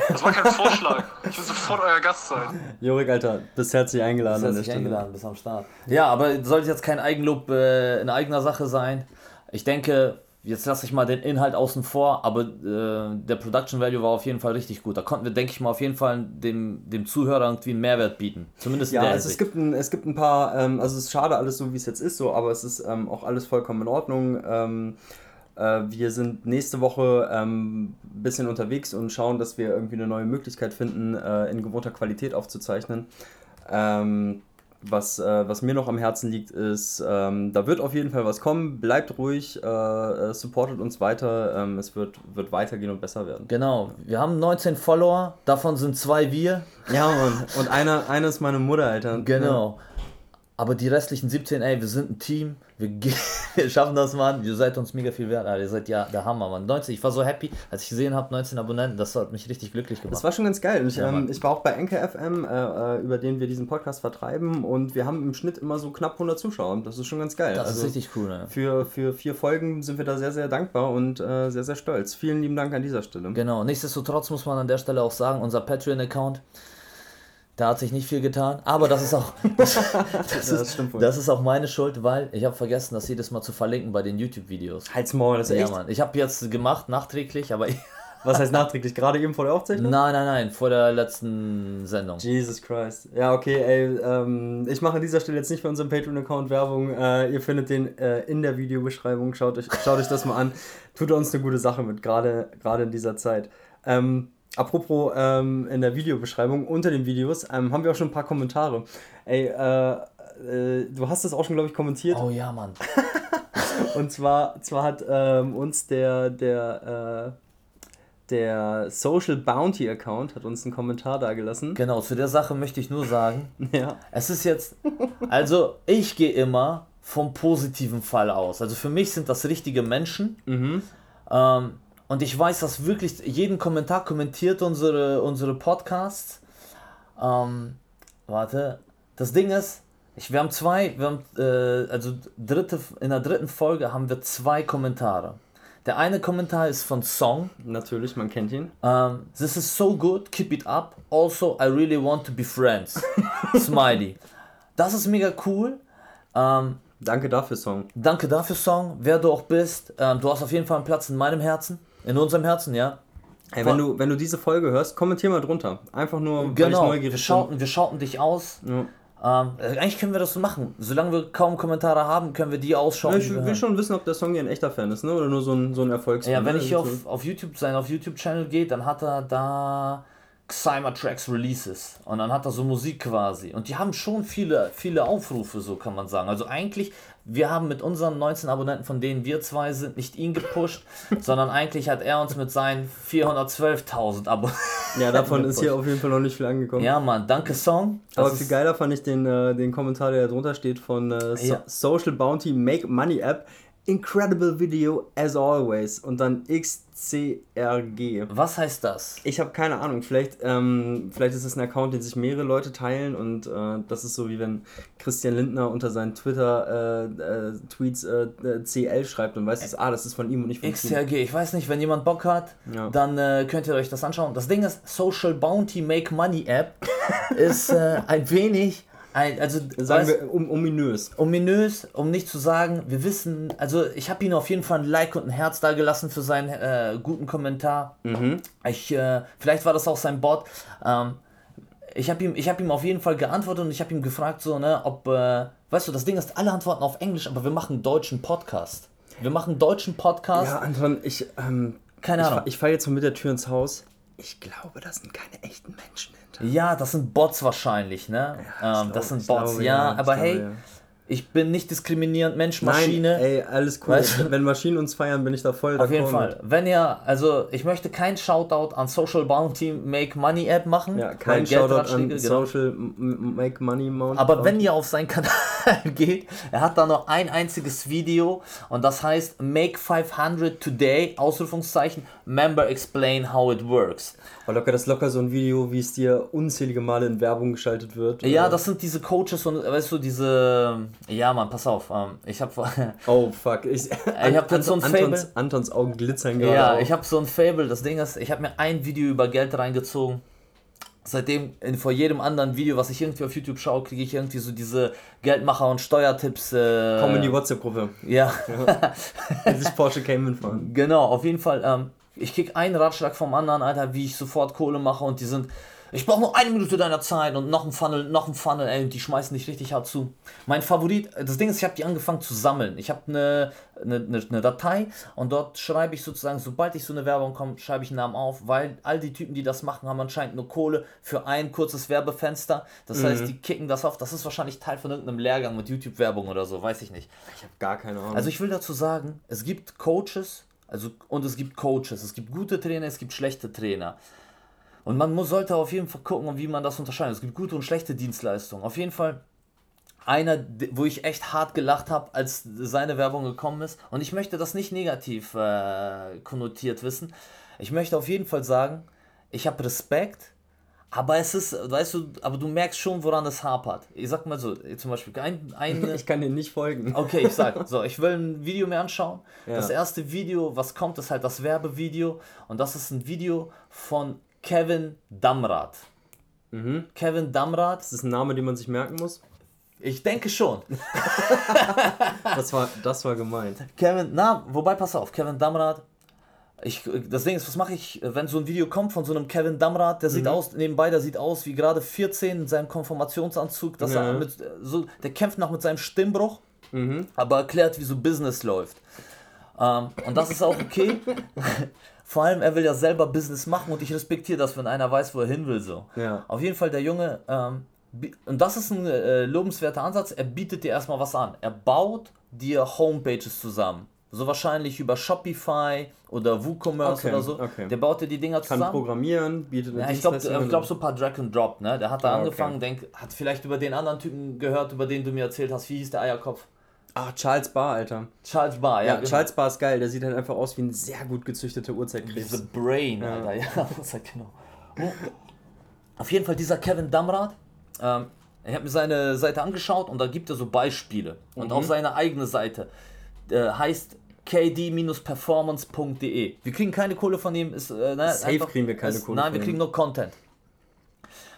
Speaker 3: Das war kein Vorschlag. Ich will sofort euer Gast sein.
Speaker 2: Jorik, Alter, bist herzlich eingeladen.
Speaker 1: Bist herzlich eingeladen, bist am Start. Ja, aber sollte jetzt kein Eigenlob äh, in eigener Sache sein. Ich denke, jetzt lasse ich mal den Inhalt außen vor, aber äh, der Production Value war auf jeden Fall richtig gut. Da konnten wir, denke ich mal, auf jeden Fall dem, dem Zuhörer irgendwie einen Mehrwert bieten. Zumindest
Speaker 2: ja, in der also es gibt, ein, es gibt ein paar, ähm, also es ist schade alles so, wie es jetzt ist, so, aber es ist ähm, auch alles vollkommen in Ordnung. Ähm, äh, wir sind nächste Woche ein ähm, bisschen unterwegs und schauen, dass wir irgendwie eine neue Möglichkeit finden, äh, in gewohnter Qualität aufzuzeichnen. Ähm, was, äh, was mir noch am Herzen liegt, ist, ähm, da wird auf jeden Fall was kommen. Bleibt ruhig, äh, äh, supportet uns weiter. Ähm, es wird, wird weitergehen und besser werden.
Speaker 1: Genau, wir haben 19 Follower, davon sind zwei wir.
Speaker 2: Ja, Mann. Und einer, einer ist meine Mutter, Alter.
Speaker 1: Genau. Aber die restlichen 17, ey, wir sind ein Team. Wir, wir schaffen das, Mann. Ihr seid uns mega viel wert. Alter. Ihr seid ja der Hammer, Mann. 19, ich war so happy, als ich gesehen habe, 19 Abonnenten. Das hat mich richtig glücklich gemacht.
Speaker 2: Das war schon ganz geil. Und ich, ähm, ich war auch bei Enke FM, äh, äh, über den wir diesen Podcast vertreiben. Und wir haben im Schnitt immer so knapp 100 Zuschauer. Das ist schon ganz geil.
Speaker 1: das
Speaker 2: Also
Speaker 1: ist richtig cool, ne?
Speaker 2: Für, für vier Folgen sind wir da sehr, sehr dankbar und äh, sehr, sehr stolz. Vielen lieben Dank an dieser Stelle.
Speaker 1: Genau. Nichtsdestotrotz muss man an der Stelle auch sagen, unser Patreon-Account, da hat sich nicht viel getan. Aber das ist auch, das, das,
Speaker 2: das
Speaker 1: ist, das ist auch meine Schuld, weil ich habe vergessen, das jedes Mal zu verlinken bei den YouTube-Videos.
Speaker 2: Halt's Maul, das ist
Speaker 1: Ja,
Speaker 2: echt.
Speaker 1: Mann. Ich habe jetzt gemacht, nachträglich, aber
Speaker 2: Was heißt nachträglich? Gerade eben vor der Aufzeichnung?
Speaker 1: nein, nein, nein, vor der letzten Sendung.
Speaker 2: Jesus Christ. Ja, okay, ey, ähm, ich mache an dieser Stelle jetzt nicht für unseren Patreon-Account Werbung. Äh, ihr findet den äh, in der Videobeschreibung. Schaut euch, schaut euch das mal an. Tut uns eine gute Sache mit, gerade gerade in dieser Zeit. Ähm, apropos ähm, in der Videobeschreibung, unter den Videos, ähm, haben wir auch schon ein paar Kommentare. Ey, äh, äh, du hast das auch schon, glaube ich, kommentiert.
Speaker 1: Oh ja, Mann.
Speaker 2: Und zwar, zwar hat ähm, uns der, der, äh, der Social Bounty Account hat uns einen Kommentar dagelassen.
Speaker 1: Genau, zu der Sache möchte ich nur sagen,
Speaker 2: Ja.
Speaker 1: es ist jetzt, also ich gehe immer vom positiven Fall aus. Also für mich sind das richtige Menschen. Ähm, und ich weiß, dass wirklich jeden Kommentar kommentiert unsere, unsere Podcasts. Ähm, warte, das Ding ist, ich, wir haben zwei, wir haben, äh, also dritte, in der dritten Folge haben wir zwei Kommentare. Der eine Kommentar ist von Song.
Speaker 2: Natürlich, man kennt ihn.
Speaker 1: Um, this is so good, keep it up. Also, I really want to be friends. Smiley. Das ist mega cool. Ähm,
Speaker 2: Danke dafür, Song.
Speaker 1: danke dafür, Song, wer du auch bist. Ähm, du hast auf jeden Fall einen Platz in meinem Herzen. In unserem Herzen, ja.
Speaker 2: Hey, wenn, du, wenn du diese Folge hörst, kommentier mal drunter. Einfach nur, weil ich
Speaker 1: Genau, wir
Speaker 2: neugierig bin.
Speaker 1: schauten, wir schauten dich aus.
Speaker 2: Ja.
Speaker 1: Ähm, äh, eigentlich können wir das so machen. Solange wir kaum Kommentare haben, können wir die ausschauen.
Speaker 2: Ja, ich
Speaker 1: wir
Speaker 2: will schon wissen, ob der Song hier ein echter Fan ist, ne? Oder nur so ein, so ein Erfolgs.
Speaker 1: Ja, wenn
Speaker 2: ne?
Speaker 1: ich hier auf, auf YouTube sein auf YouTube-Channel geht, dann hat er da Xyma Tracks Releases und dann hat er so Musik quasi und die haben schon viele viele Aufrufe, so kann man sagen. Also eigentlich, wir haben mit unseren 19 Abonnenten, von denen wir zwei sind, nicht ihn gepusht, sondern eigentlich hat er uns mit seinen 412.000 Abonnenten.
Speaker 2: Ja, davon ist hier auf jeden Fall noch nicht viel angekommen.
Speaker 1: Ja, Mann, danke Song. Das
Speaker 2: Aber viel geiler fand ich den, äh, den Kommentar, der da drunter steht von äh, so
Speaker 1: Ja.
Speaker 2: Social Bounty Make Money App. Incredible Video as always. Und dann XCRG.
Speaker 1: Was heißt das?
Speaker 2: Ich habe keine Ahnung. Vielleicht, ähm, vielleicht ist es ein Account, den sich mehrere Leute teilen und äh, das ist so wie wenn Christian Lindner unter seinen Twitter-Tweets äh, äh, CL schreibt und weiß, dass, ah, das ist von ihm und nicht von ihm.
Speaker 1: XTRG, ich weiß nicht, wenn jemand Bock hat,
Speaker 2: Ja.
Speaker 1: dann äh, könnt ihr euch das anschauen. Das Ding ist, Social Bounty Make Money App ist äh, ein wenig, ein, also
Speaker 2: Sagen
Speaker 1: weißt-
Speaker 2: wir um, ominös.
Speaker 1: ominös, um nicht zu sagen, wir wissen, also ich habe ihm auf jeden Fall ein Like und ein Herz da gelassen für seinen äh, guten Kommentar. Ich, äh, vielleicht war das auch sein Bot. Ähm, ich habe ihm, ich hab ihm auf jeden Fall geantwortet und ich habe ihm gefragt, so, ne, ob, äh, weißt du, das Ding ist, alle antworten auf Englisch, aber wir machen einen deutschen Podcast. Wir machen einen deutschen Podcast.
Speaker 2: Ja, Anton, ich, ähm,
Speaker 1: Keine
Speaker 2: ich,
Speaker 1: Ahnung.
Speaker 2: ich falle jetzt so mit der Tür ins Haus. Ich glaube, das sind keine echten Menschen hinter.
Speaker 1: Ja, das sind Bots wahrscheinlich, ne? ähm,
Speaker 2: Ich
Speaker 1: das
Speaker 2: glaub-
Speaker 1: sind Bots,
Speaker 2: glaube,
Speaker 1: ja,
Speaker 2: ja,
Speaker 1: aber
Speaker 2: glaube,
Speaker 1: hey,
Speaker 2: ja.
Speaker 1: ich bin nicht diskriminierend, Mensch, Maschine.
Speaker 2: Nein, ey, alles cool.
Speaker 1: Weißt du?
Speaker 2: Wenn Maschinen uns feiern, bin ich da voll
Speaker 1: Auf jeden Fall. Wenn ihr, also ich möchte kein Shoutout an Social Bounty Make Money App machen.
Speaker 2: mit. Ja, kein Shoutout an
Speaker 1: genau.
Speaker 2: Social Make Money Mount.
Speaker 1: Aber wenn ihr auf seinen Kanal geht, er hat da noch ein einziges Video und das heißt Make 500 Today, Ausrufungszeichen, Member Explain How It Works.
Speaker 2: War locker, das ist locker so ein Video, wie es dir unzählige Male in Werbung geschaltet wird.
Speaker 1: Ja,
Speaker 2: Äh,
Speaker 1: das sind diese Coaches und weißt du, diese, ja Mann, pass auf, ähm, ich habe
Speaker 2: Oh, fuck. Ich,
Speaker 1: hab jetzt so ein
Speaker 2: Antons,
Speaker 1: Fable.
Speaker 2: Antons Augen glitzern gerade.
Speaker 1: Ja,
Speaker 2: auch.
Speaker 1: ich habe so ein Fable. Das Ding ist, ich habe mir ein Video über Geld reingezogen. Seitdem, in, vor jedem anderen Video, was ich irgendwie auf YouTube schaue, kriege ich irgendwie so diese Geldmacher- und Steuertipps. Äh,
Speaker 2: Komm in die WhatsApp-Gruppe.
Speaker 1: Ja,
Speaker 2: Sich Porsche Cayman fahren.
Speaker 1: genau, auf jeden Fall. Ähm, ich krieg einen Ratschlag vom anderen, Alter, wie ich sofort Kohle mache und die sind ich brauche nur eine Minute deiner Zeit und noch ein Funnel, noch ein Funnel, ey, und die schmeißen dich richtig hart zu. Mein Favorit, das Ding ist, ich habe die angefangen zu sammeln. Ich habe eine, eine, eine, eine Datei und dort schreibe ich sozusagen, sobald ich so eine Werbung komme, schreibe ich einen Namen auf, weil all die Typen, die das machen, haben anscheinend nur Kohle für ein kurzes Werbefenster. Das heißt, die kicken das auf. Das ist wahrscheinlich Teil von irgendeinem Lehrgang mit YouTube-Werbung oder so, weiß ich nicht.
Speaker 2: Ich habe gar keine Ahnung.
Speaker 1: Also ich will dazu sagen, es gibt Coaches, also und es gibt Coaches, es gibt gute Trainer, es gibt schlechte Trainer. Und man muss, sollte auf jeden Fall gucken, wie man das unterscheidet. Es gibt gute und schlechte Dienstleistungen. Auf jeden Fall einer, wo ich echt hart gelacht habe, als seine Werbung gekommen ist. Und ich möchte das nicht negativ äh, konnotiert wissen. Ich möchte auf jeden Fall sagen, ich habe Respekt, aber es ist, weißt du, aber du merkst schon, woran es hapert. Ich sag mal so, zum Beispiel ein, eine,
Speaker 2: ich kann dir nicht folgen.
Speaker 1: Okay, ich sag, so, ich will ein Video mir anschauen.
Speaker 2: Ja.
Speaker 1: Das erste Video, was kommt, ist halt das Werbevideo. Und das ist ein Video von Kevin Damrath. Kevin Damrath,
Speaker 2: Das ist ein Name, den man sich merken muss.
Speaker 1: ich denke schon.
Speaker 2: Das war, das war gemeint.
Speaker 1: Kevin, na, wobei, pass auf, Kevin Damrath. Ich, das Ding ist, was mache ich, wenn so ein Video kommt von so einem Kevin Damrath, der sieht aus, nebenbei, der sieht aus wie gerade 14 in seinem Konfirmationsanzug, dass
Speaker 2: Ja.
Speaker 1: er mit, so, der kämpft noch mit seinem Stimmbruch, aber erklärt, wie so Business läuft. Ähm, und das ist auch okay. Vor allem, er will ja selber Business machen und ich respektiere das, wenn einer weiß, wo er hin will. So.
Speaker 2: Ja.
Speaker 1: Auf jeden Fall, der Junge, ähm, und das ist ein äh, lobenswerter Ansatz, er bietet dir erstmal was an. Er baut dir Homepages zusammen. So wahrscheinlich über Shopify oder WooCommerce
Speaker 2: Okay,
Speaker 1: oder so.
Speaker 2: okay.
Speaker 1: Der baut dir die Dinger
Speaker 2: Kann
Speaker 1: zusammen.
Speaker 2: programmieren, bietet eine
Speaker 1: Ja, ich glaube, glaub, so ein paar Drag and Drop, ne? Der hat da
Speaker 2: Ah, okay.
Speaker 1: angefangen, denk, hat vielleicht über den anderen Typen gehört, über den du mir erzählt hast. Wie hieß der Eierkopf?
Speaker 2: Ah, Charles Barr, Alter.
Speaker 1: Charles Barr,
Speaker 2: Ja,
Speaker 1: ja. genau.
Speaker 2: Charles Barr ist geil. Der sieht halt einfach aus wie ein sehr gut gezüchteter Urzeitkrebs.
Speaker 1: The Brain, Alter, ja, das genau. Oh. Auf jeden Fall dieser Kevin Damrath, ähm, ich habe mir seine Seite angeschaut und da gibt er so Beispiele. Und auf seiner eigenen Seite äh, heißt kd-performance.de. Wir kriegen keine Kohle von ihm. Ist, äh, ne,
Speaker 2: Safe kriegen wir keine
Speaker 1: ist,
Speaker 2: Kohle
Speaker 1: Nein, wir kriegen nur Content.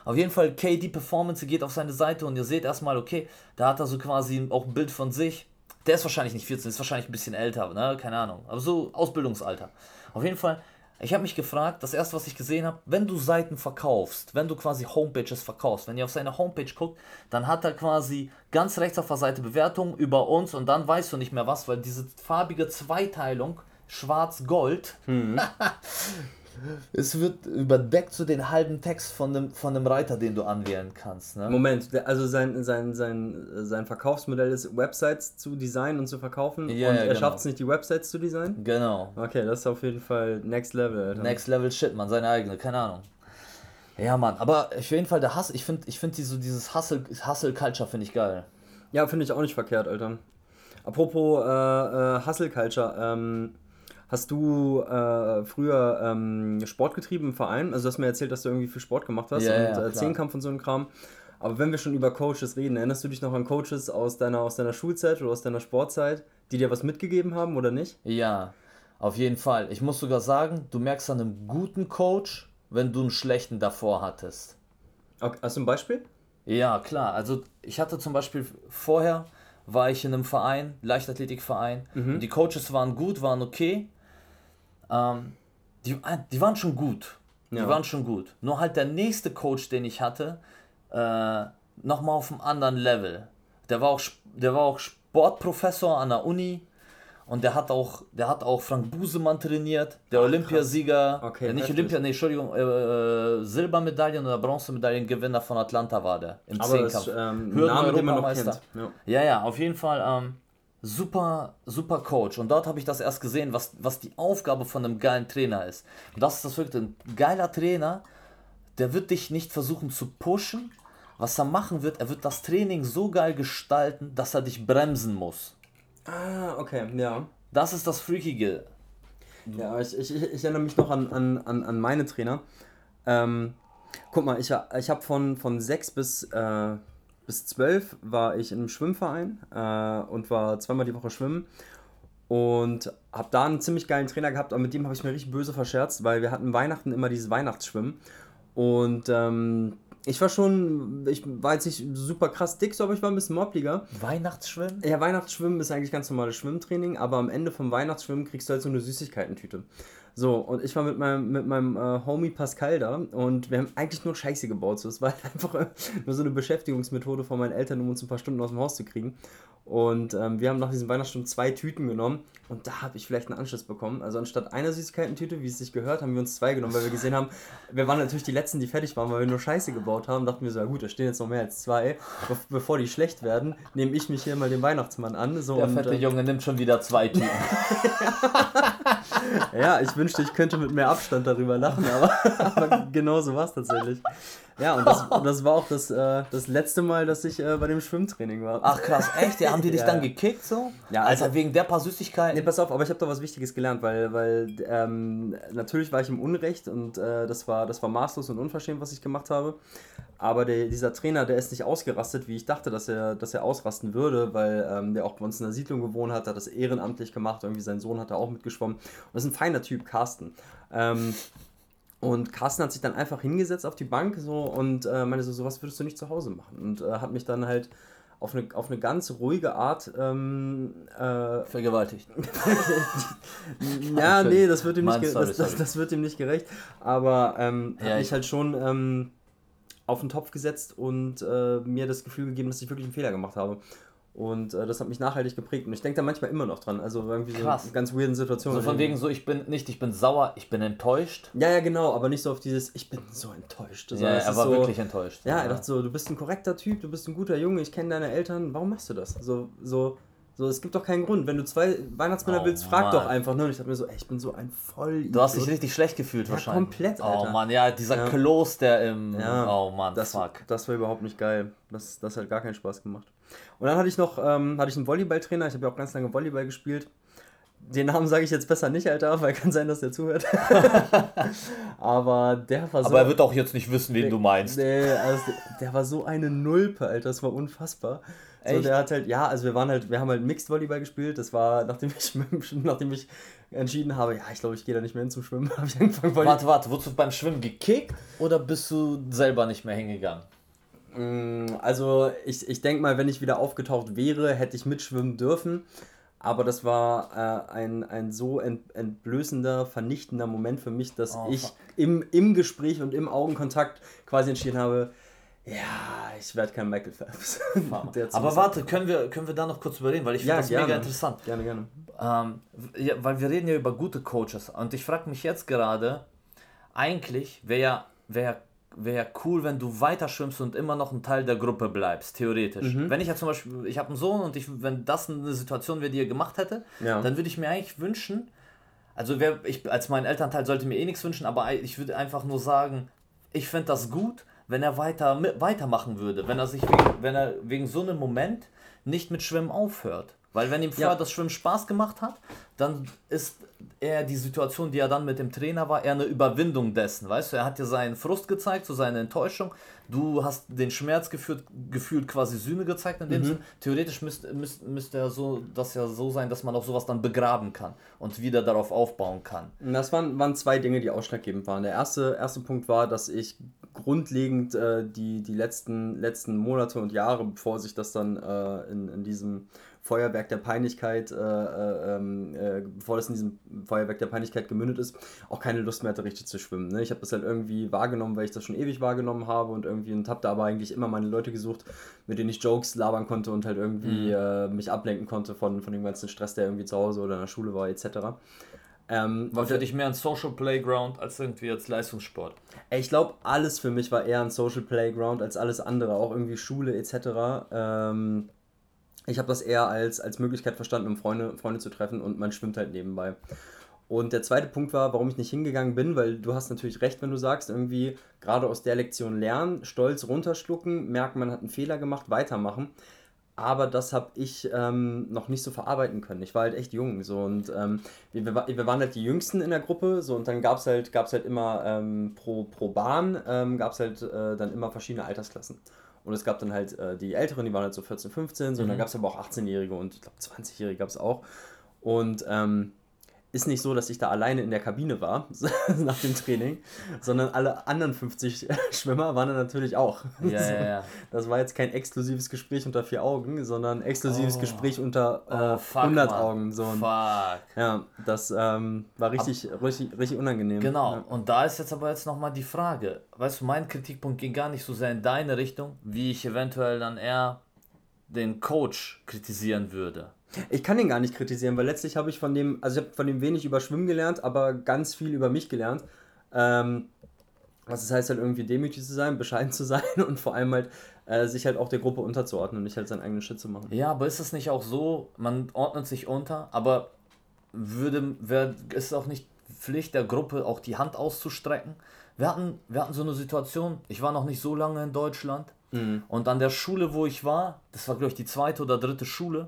Speaker 1: Auf jeden Fall, KD Performance, geht auf seine Seite und ihr seht erstmal, okay, da hat er so quasi auch ein Bild von sich. Der ist wahrscheinlich nicht 14, ist wahrscheinlich ein bisschen älter, ne? keine Ahnung. Aber so Ausbildungsalter. Auf jeden Fall, ich habe mich gefragt, das erste, was ich gesehen habe, wenn du Seiten verkaufst, wenn du quasi Homepages verkaufst, wenn ihr auf seine Homepage guckt, dann hat er quasi ganz rechts auf der Seite Bewertungen über uns und dann weißt du nicht mehr was, weil diese farbige Zweiteilung, schwarz-gold, es wird überdeckt so den halben Text von dem, von dem Reiter, den du anwählen kannst. Ne?
Speaker 2: Moment, also sein, sein, sein, sein Verkaufsmodell ist, Websites zu designen und zu verkaufen.
Speaker 1: Ja,
Speaker 2: und
Speaker 1: ja,
Speaker 2: er
Speaker 1: genau.
Speaker 2: schafft es nicht, die Websites zu designen?
Speaker 1: Genau.
Speaker 2: Okay, das ist auf jeden Fall Next Level, Alter.
Speaker 1: Next Level Shit, man, seine eigene, keine Ahnung. Ja, Mann, aber auf jeden Fall der Hass, ich finde ich find die, so dieses Hustle, Hustle Culture finde ich geil.
Speaker 2: Ja, finde ich auch nicht verkehrt, Alter. Apropos äh, äh, Hustle Culture, ähm, hast du äh, früher ähm, Sport getrieben im Verein? Also du hast mir erzählt, dass du irgendwie viel Sport gemacht hast
Speaker 1: Ja,
Speaker 2: und
Speaker 1: ja,
Speaker 2: äh. Zehnkampf und so ein Kram. Aber wenn wir schon über Coaches reden, erinnerst du dich noch an Coaches aus deiner, aus deiner Schulzeit oder aus deiner Sportzeit, die dir was mitgegeben haben oder nicht?
Speaker 1: Ja, auf jeden Fall. Ich muss sogar sagen, du merkst an einem guten Coach, wenn du einen schlechten davor hattest.
Speaker 2: Okay, hast du ein Beispiel?
Speaker 1: Ja, klar. Also ich hatte zum Beispiel vorher war ich in einem Verein, Leichtathletikverein. Und die Coaches waren gut, waren okay. Ähm, die, die waren schon gut. Die
Speaker 2: Ja.
Speaker 1: waren schon gut. Nur halt der nächste Coach, den ich hatte, äh, nochmal auf einem anderen Level. Der war auch, der war auch Sportprofessor an der Uni. Und der hat auch, der hat auch Frank Busemann trainiert, der Olympiasieger,
Speaker 2: Okay,
Speaker 1: äh, nicht. Olympia, nee, Entschuldigung, äh, äh, Silbermedaillen- oder Bronzemedaillengewinner von Atlanta war der im
Speaker 2: Aber das
Speaker 1: Zehnkampf.
Speaker 2: ist ähm,
Speaker 1: Hürden-
Speaker 2: Name, den man noch kennt. Ja.
Speaker 1: Ja, ja, auf jeden Fall ähm, super, super Coach. Und dort habe ich das erst gesehen, was, was die Aufgabe von einem geilen Trainer ist. Und das ist das wirklich. Ein geiler Trainer, der wird dich nicht versuchen zu pushen. Was er machen wird, er wird das Training so geil gestalten, dass er dich bremsen muss.
Speaker 2: Ah, okay, ja.
Speaker 1: Das ist das Freakige.
Speaker 2: Ja, ich, ich, ich erinnere mich noch an, an, an, an meine Trainer. Ähm, guck mal, ich, ich habe von, von 6 bis, äh, bis 12 war ich im Schwimmverein äh, und war zweimal die Woche schwimmen. Und habe da einen ziemlich geilen Trainer gehabt, aber mit dem habe ich mir richtig böse verscherzt, weil wir hatten Weihnachten immer dieses Weihnachtsschwimmen. Und ähm, ich war schon, ich war jetzt nicht super krass dick, so, aber ich war ein bisschen mobbliger.
Speaker 1: Weihnachtsschwimmen?
Speaker 2: Ja, Weihnachtsschwimmen ist eigentlich ganz normales Schwimmtraining, aber am Ende vom Weihnachtsschwimmen kriegst du halt so eine Süßigkeitentüte. So, und ich war mit meinem, mit meinem äh, Homie Pascal da und wir haben eigentlich nur Scheiße gebaut. So, es war halt einfach nur so eine Beschäftigungsmethode von meinen Eltern, um uns ein paar Stunden aus dem Haus zu kriegen. Und ähm, wir haben nach diesen Weihnachtsstunden zwei Tüten genommen und da habe ich vielleicht einen Anschluss bekommen. Also anstatt einer Süßigkeiten-Tüte, wie es sich gehört, haben wir uns zwei genommen, weil wir gesehen haben, wir waren natürlich die Letzten, die fertig waren, weil wir nur Scheiße gebaut haben. Dachten wir so, ja gut, da stehen jetzt noch mehr als zwei. Be bevor die schlecht werden, nehme ich mich hier mal den Weihnachtsmann an. So,
Speaker 1: Der
Speaker 2: und,
Speaker 1: fette
Speaker 2: äh,
Speaker 1: Junge nimmt schon wieder zwei Tüten.
Speaker 2: Ja, ich wünschte, ich könnte mit mehr Abstand darüber lachen, aber, aber genau so war es tatsächlich. Ja, und das, das war auch das, äh, das letzte Mal, dass ich äh, bei dem Schwimmtraining war.
Speaker 1: Ach krass, echt? Ja, haben die dich
Speaker 2: Ja,
Speaker 1: dann gekickt so?
Speaker 2: Ja,
Speaker 1: Alter,
Speaker 2: also-
Speaker 1: wegen der paar Süßigkeiten.
Speaker 2: Nee, pass auf, aber ich habe da was Wichtiges gelernt, weil, weil ähm, natürlich war ich im Unrecht und äh, das, war, das war maßlos und unverschämt, was ich gemacht habe. Aber der, dieser Trainer, der ist nicht ausgerastet, wie ich dachte, dass er, dass er ausrasten würde, weil ähm, der auch bei uns in der Siedlung gewohnt hat, hat das ehrenamtlich gemacht, irgendwie sein Sohn hat da auch mitgeschwommen. Und das ist ein feiner Typ, Carsten. Ähm, und Carsten hat sich dann einfach hingesetzt auf die Bank so und äh, meinte so, sowas würdest du nicht zu Hause machen. Und äh, hat mich dann halt auf eine, auf eine ganz ruhige Art ähm, äh,
Speaker 1: Vergewaltigt.
Speaker 2: ja, nee, das wird ihm nicht,
Speaker 1: Mann, sorry,
Speaker 2: das, das, das wird ihm nicht gerecht. Aber ähm,
Speaker 1: Ja,
Speaker 2: hat
Speaker 1: ich-
Speaker 2: mich halt schon ähm, auf den Topf gesetzt und äh, mir das Gefühl gegeben, dass ich wirklich einen Fehler gemacht habe. Und äh, das hat mich nachhaltig geprägt. Und ich denke da manchmal immer noch dran. Also irgendwie so
Speaker 1: Krass.
Speaker 2: in ganz weirden Situationen.
Speaker 1: So von wegen so, ich bin nicht, ich bin sauer, ich bin enttäuscht.
Speaker 2: Ja, ja, genau, aber nicht so auf dieses, ich bin so enttäuscht. Also,
Speaker 1: Ja, er war
Speaker 2: so,
Speaker 1: wirklich enttäuscht.
Speaker 2: Ja, er dachte so, du bist ein korrekter Typ, du bist ein guter Junge, ich kenne deine Eltern, warum machst du das? So, so, so, es gibt doch keinen Grund. Wenn du zwei Weihnachtsmänner
Speaker 1: Oh,
Speaker 2: willst, frag
Speaker 1: Mann.
Speaker 2: doch einfach. Ne? Und ich dachte mir so, ey, ich bin so ein voll.
Speaker 1: Du hast dich richtig schlecht gefühlt
Speaker 2: Ja,
Speaker 1: wahrscheinlich.
Speaker 2: komplett,
Speaker 1: Oh
Speaker 2: Alter.
Speaker 1: Mann, ja, dieser
Speaker 2: Ja.
Speaker 1: Kloß, der im.
Speaker 2: Ja,
Speaker 1: oh Mann,
Speaker 2: das,
Speaker 1: fuck.
Speaker 2: das war überhaupt nicht geil. Das, das hat gar keinen Spaß gemacht. Und dann hatte ich noch ähm, hatte ich einen Volleyballtrainer. Ich habe ja auch ganz lange Volleyball gespielt. Den Namen sage ich jetzt besser nicht, Alter, weil kann sein, dass der zuhört. Aber der war so.
Speaker 1: Aber er wird auch jetzt nicht wissen, wen du meinst.
Speaker 2: Nee, also der, der war so eine Nulpe, Alter, das war unfassbar. So,
Speaker 1: Echt?
Speaker 2: der hat halt, ja, also wir waren halt, wir haben halt Mixed Volleyball gespielt. Das war, nachdem ich, nachdem ich entschieden habe, ja, ich glaube, ich gehe da nicht mehr hin zum Schwimmen, habe ich angefangen Volleyball.
Speaker 1: Warte, warte, wurdest du beim Schwimmen gekickt oder bist du selber nicht mehr hingegangen?
Speaker 2: Mm, Also ich, ich denke mal, wenn ich wieder aufgetaucht wäre, hätte ich mitschwimmen dürfen. Aber das war äh, ein, ein so ent, entblößender, vernichtender Moment für mich, dass
Speaker 1: Oh,
Speaker 2: ich
Speaker 1: fuck.
Speaker 2: im, im Gespräch und im Augenkontakt quasi entschieden habe, ja, ich werde kein Michael Phelps.
Speaker 1: Aber warte, können wir, können wir da noch kurz überreden, weil ich finde
Speaker 2: ja,
Speaker 1: das
Speaker 2: gerne.
Speaker 1: mega interessant.
Speaker 2: Gerne, gerne.
Speaker 1: Ähm, ja, weil wir reden ja über gute Coaches und ich frage mich jetzt gerade, eigentlich wäre ja, wär, wär ja cool, wenn du weiter schwimmst und immer noch ein Teil der Gruppe bleibst, theoretisch.
Speaker 2: Mhm.
Speaker 1: Wenn ich ja zum Beispiel, ich habe einen Sohn und ich, wenn das eine Situation wäre, die er gemacht hätte,
Speaker 2: Ja.
Speaker 1: dann würde ich mir eigentlich wünschen, also wer, ich als mein Elternteil sollte mir eh nichts wünschen, aber ich würde einfach nur sagen, ich fände das gut, wenn er weiter weitermachen würde, wenn er sich wenn er wegen so einem Moment nicht mit Schwimmen aufhört. Weil wenn ihm vorher
Speaker 2: Ja.
Speaker 1: das Schwimmen Spaß gemacht hat, dann ist eher die Situation, die er dann mit dem Trainer war, eher eine Überwindung dessen. Weißt du, er hat dir seinen Frust gezeigt, so seine Enttäuschung. Du hast den Schmerz gefühlt, gefühlt quasi Sühne gezeigt in
Speaker 2: Mhm.
Speaker 1: dem Sinn. Theoretisch müsste müsst, müsste er so, das ja so sein, dass man auch sowas dann begraben kann und wieder darauf aufbauen kann.
Speaker 2: Das waren, waren zwei Dinge, die ausschlaggebend waren. Der erste, erste Punkt war, dass ich grundlegend äh, die, die letzten, letzten Monate und Jahre, bevor sich das dann äh, in, in diesem Feuerwerk der Peinlichkeit, äh, äh, ähm, äh, bevor das in diesem Feuerwerk der Peinlichkeit gemündet ist, auch keine Lust mehr hatte, richtig zu schwimmen. Ne? Ich habe das halt irgendwie wahrgenommen, weil ich das schon ewig wahrgenommen habe und irgendwie und habe da aber eigentlich immer meine Leute gesucht, mit denen ich Jokes labern konnte und halt irgendwie äh, mich ablenken konnte von, von dem ganzen Stress, der irgendwie zu Hause oder in der Schule war, etc. Ähm,
Speaker 1: War für dich mehr ein Social Playground als irgendwie jetzt Leistungssport.
Speaker 2: Ich glaube, alles für mich war eher ein Social Playground als alles andere, auch irgendwie Schule etc. Ähm, ich habe das eher als, als Möglichkeit verstanden, um Freunde, Freunde zu treffen und man schwimmt halt nebenbei. Und der zweite Punkt war, warum ich nicht hingegangen bin, weil du hast natürlich recht, wenn du sagst, irgendwie gerade aus der Lektion lernen, Stolz runterschlucken, merken, man hat einen Fehler gemacht, weitermachen. Aber das habe ich ähm, noch nicht so verarbeiten können. Ich war halt echt jung so und ähm, wir, wir, wa- wir waren halt die Jüngsten in der Gruppe so und dann gab es halt, gab's halt immer ähm, pro, pro Bahn ähm, gab es halt äh, dann immer verschiedene Altersklassen. Und es gab dann halt äh, die Älteren, die waren halt so 14, 15, so, und dann gab es aber auch 18-Jährige und ich glaube 20-Jährige gab es auch. Und ähm, ist nicht so, dass ich da alleine in der Kabine war nach dem Training, sondern alle anderen 50 Schwimmer waren da natürlich auch.
Speaker 1: Ja, ja, ja.
Speaker 2: Das war jetzt kein exklusives Gespräch unter vier Augen, sondern exklusives
Speaker 1: Oh.
Speaker 2: Gespräch unter äh,
Speaker 1: Oh, fuck,
Speaker 2: 100
Speaker 1: Mann.
Speaker 2: Augen. So.
Speaker 1: Fuck.
Speaker 2: ja, das ähm, war richtig, richtig, richtig unangenehm.
Speaker 1: Genau,
Speaker 2: Ja.
Speaker 1: und da ist jetzt aber jetzt nochmal die Frage. Weißt du, mein Kritikpunkt ging gar nicht so sehr in deine Richtung, wie ich eventuell dann eher den Coach kritisieren würde.
Speaker 2: Ich kann ihn gar nicht kritisieren, weil letztlich habe ich von dem, also ich habe von dem wenig über Schwimmen gelernt, aber ganz viel über mich gelernt. Ähm, was es heißt halt irgendwie demütig zu sein, bescheiden zu sein und vor allem halt äh, sich halt auch der Gruppe unterzuordnen und nicht halt seinen eigenen Shit zu machen.
Speaker 1: Ja, aber ist es nicht auch so, man ordnet sich unter, aber würde, wär, ist es auch nicht Pflicht der Gruppe, auch die Hand auszustrecken? Wir hatten, wir hatten so eine Situation, ich war noch nicht so lange in Deutschland und an der Schule, wo ich war, das war glaube ich die zweite oder dritte Schule,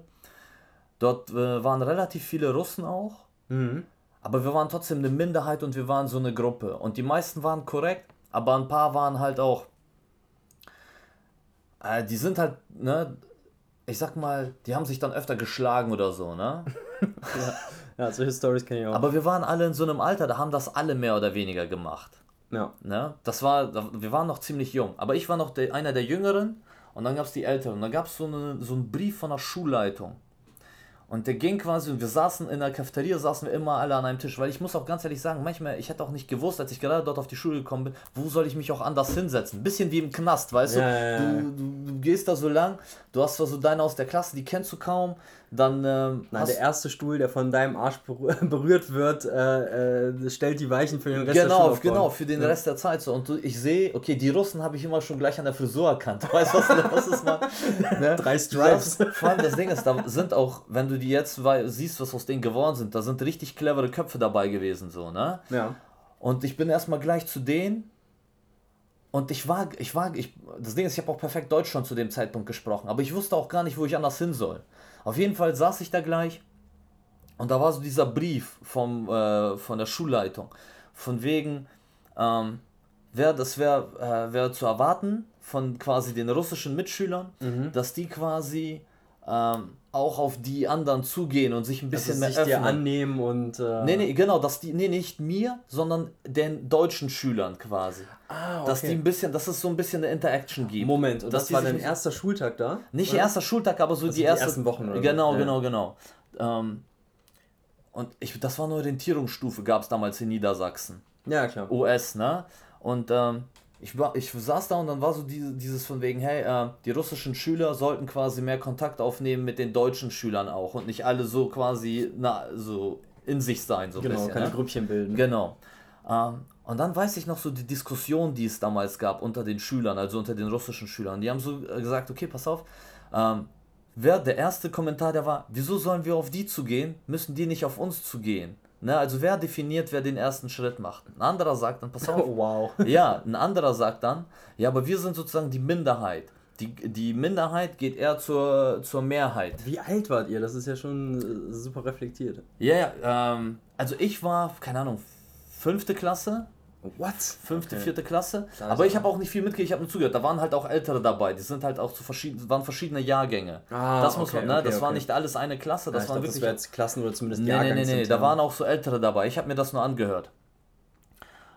Speaker 1: dort äh, waren relativ viele Russen auch,
Speaker 2: Mhm.
Speaker 1: aber wir waren trotzdem eine Minderheit und wir waren so eine Gruppe und die meisten waren korrekt, aber ein paar waren halt auch, äh, die sind halt, ne, ich sag mal, die haben sich dann öfter geschlagen oder so, ne?
Speaker 2: Ja, solche Stories kenne ich auch.
Speaker 1: Aber wir waren alle in so einem Alter, da haben das alle mehr oder weniger gemacht.
Speaker 2: ja.
Speaker 1: Ne? Das war, wir waren noch ziemlich jung. Aber ich war noch der, einer der Jüngeren und dann gab es die Älteren. Und dann gab es so, eine, so einen Brief von der Schulleitung. Und der ging quasi, und wir saßen in der Cafeteria, saßen wir immer alle an einem Tisch. Weil ich muss auch ganz ehrlich sagen, manchmal, ich hätte auch nicht gewusst, als ich gerade dort auf die Schule gekommen bin, wo soll ich mich auch anders hinsetzen. Bisschen wie im Knast, weißt
Speaker 2: Ja,
Speaker 1: du?
Speaker 2: ja, ja.
Speaker 1: Du, du? Du gehst da so lang, du hast zwar so deine aus der Klasse, die kennst du kaum. Dann ähm,
Speaker 2: Nein, der erste Stuhl, der von deinem Arsch berü- berührt wird, äh, äh, stellt die Weichen für den Rest der
Speaker 1: Genau,
Speaker 2: Schulaufbahn.
Speaker 1: genau, für den. Rest der Zeit so. Und du, ich sehe, okay, die Russen habe ich immer schon gleich an der Frisur erkannt. Weißt du, was los ist, Mann? Ne?
Speaker 2: Drei Stripes.
Speaker 1: Vor allem das Ding ist, da sind auch, wenn du die jetzt wei- siehst, was aus denen geworden sind, da sind richtig clevere Köpfe dabei gewesen, so, ne?
Speaker 2: Ja.
Speaker 1: Und ich bin erstmal gleich zu denen. Und ich war, ich war, ich, das Ding ist, ich habe auch perfekt Deutsch schon zu dem Zeitpunkt gesprochen, aber ich wusste auch gar nicht, wo ich anders hin soll. Auf jeden Fall saß ich da gleich und da war so dieser Brief vom, äh, von der Schulleitung, von wegen, ähm, wär, das wäre äh, wär zu erwarten von quasi den russischen Mitschülern, dass die quasi ähm, auch auf die anderen zugehen und sich ein bisschen
Speaker 2: Also
Speaker 1: mehr
Speaker 2: sich
Speaker 1: öffnen.
Speaker 2: annehmen und. Äh,
Speaker 1: Nee, nee, genau, dass die, nee, nicht mir, sondern den deutschen Schülern quasi.
Speaker 2: Ah,
Speaker 1: Dass die ein bisschen, dass es so ein bisschen eine Interaction gibt.
Speaker 2: Moment, und das
Speaker 1: die
Speaker 2: war dein erster Schultag da?
Speaker 1: Nicht
Speaker 2: oder?
Speaker 1: erster Schultag, aber so die,
Speaker 2: die
Speaker 1: erste,
Speaker 2: ersten Wochen oder.
Speaker 1: Genau,
Speaker 2: Ja.
Speaker 1: genau, genau. Ähm, und ich, das war eine Orientierungsstufe, gab es damals in Niedersachsen.
Speaker 2: Ja, klar.
Speaker 1: US, ne? Und ähm, ich, war, ich saß da und dann war so diese, dieses von wegen, hey, äh, die russischen Schüler sollten quasi mehr Kontakt aufnehmen mit den deutschen Schülern auch und nicht alle so quasi, na, so in sich sein, so ein
Speaker 2: Genau,
Speaker 1: bisschen.
Speaker 2: keine
Speaker 1: ne?
Speaker 2: Grüppchen bilden.
Speaker 1: Genau. Ähm, und dann weiß ich noch so die Diskussion, die es damals gab unter den Schülern, also unter den russischen Schülern. Die haben so äh, gesagt, okay, pass auf, ähm, wer der erste Kommentar, der war, wieso sollen wir auf die zugehen? Müssen die nicht auf uns zugehen? Ne, also wer definiert, wer den ersten Schritt macht? Ein anderer sagt dann, pass auf,
Speaker 2: Oh, wow.
Speaker 1: ja, ein anderer sagt dann, ja, aber wir sind sozusagen die Minderheit. Die, die Minderheit geht eher zur, zur Mehrheit.
Speaker 2: Wie alt wart ihr? Das ist ja schon äh, super reflektiert.
Speaker 1: Ja, ja, ähm, also ich war, keine Ahnung, fünfte Klasse,
Speaker 2: What?
Speaker 1: fünfte,
Speaker 2: Okay.
Speaker 1: vierte Klasse.
Speaker 2: Da
Speaker 1: Aber ich habe auch nicht viel mitgekriegt, ich habe nur zugehört. Da waren halt auch Ältere dabei, die sind halt auch zu verschiedenen, waren verschiedene Jahrgänge.
Speaker 2: Ah,
Speaker 1: das muss
Speaker 2: okay,
Speaker 1: man, ne?
Speaker 2: okay,
Speaker 1: das war nicht alles eine Klasse,
Speaker 2: Ja,
Speaker 1: das
Speaker 2: ich
Speaker 1: waren
Speaker 2: das
Speaker 1: wirklich.
Speaker 2: wäre jetzt Klassen oder zumindest
Speaker 1: nee, nee, nee, nee,
Speaker 2: Jahrgangsintern.
Speaker 1: da waren auch so Ältere dabei. Ich habe mir das nur angehört.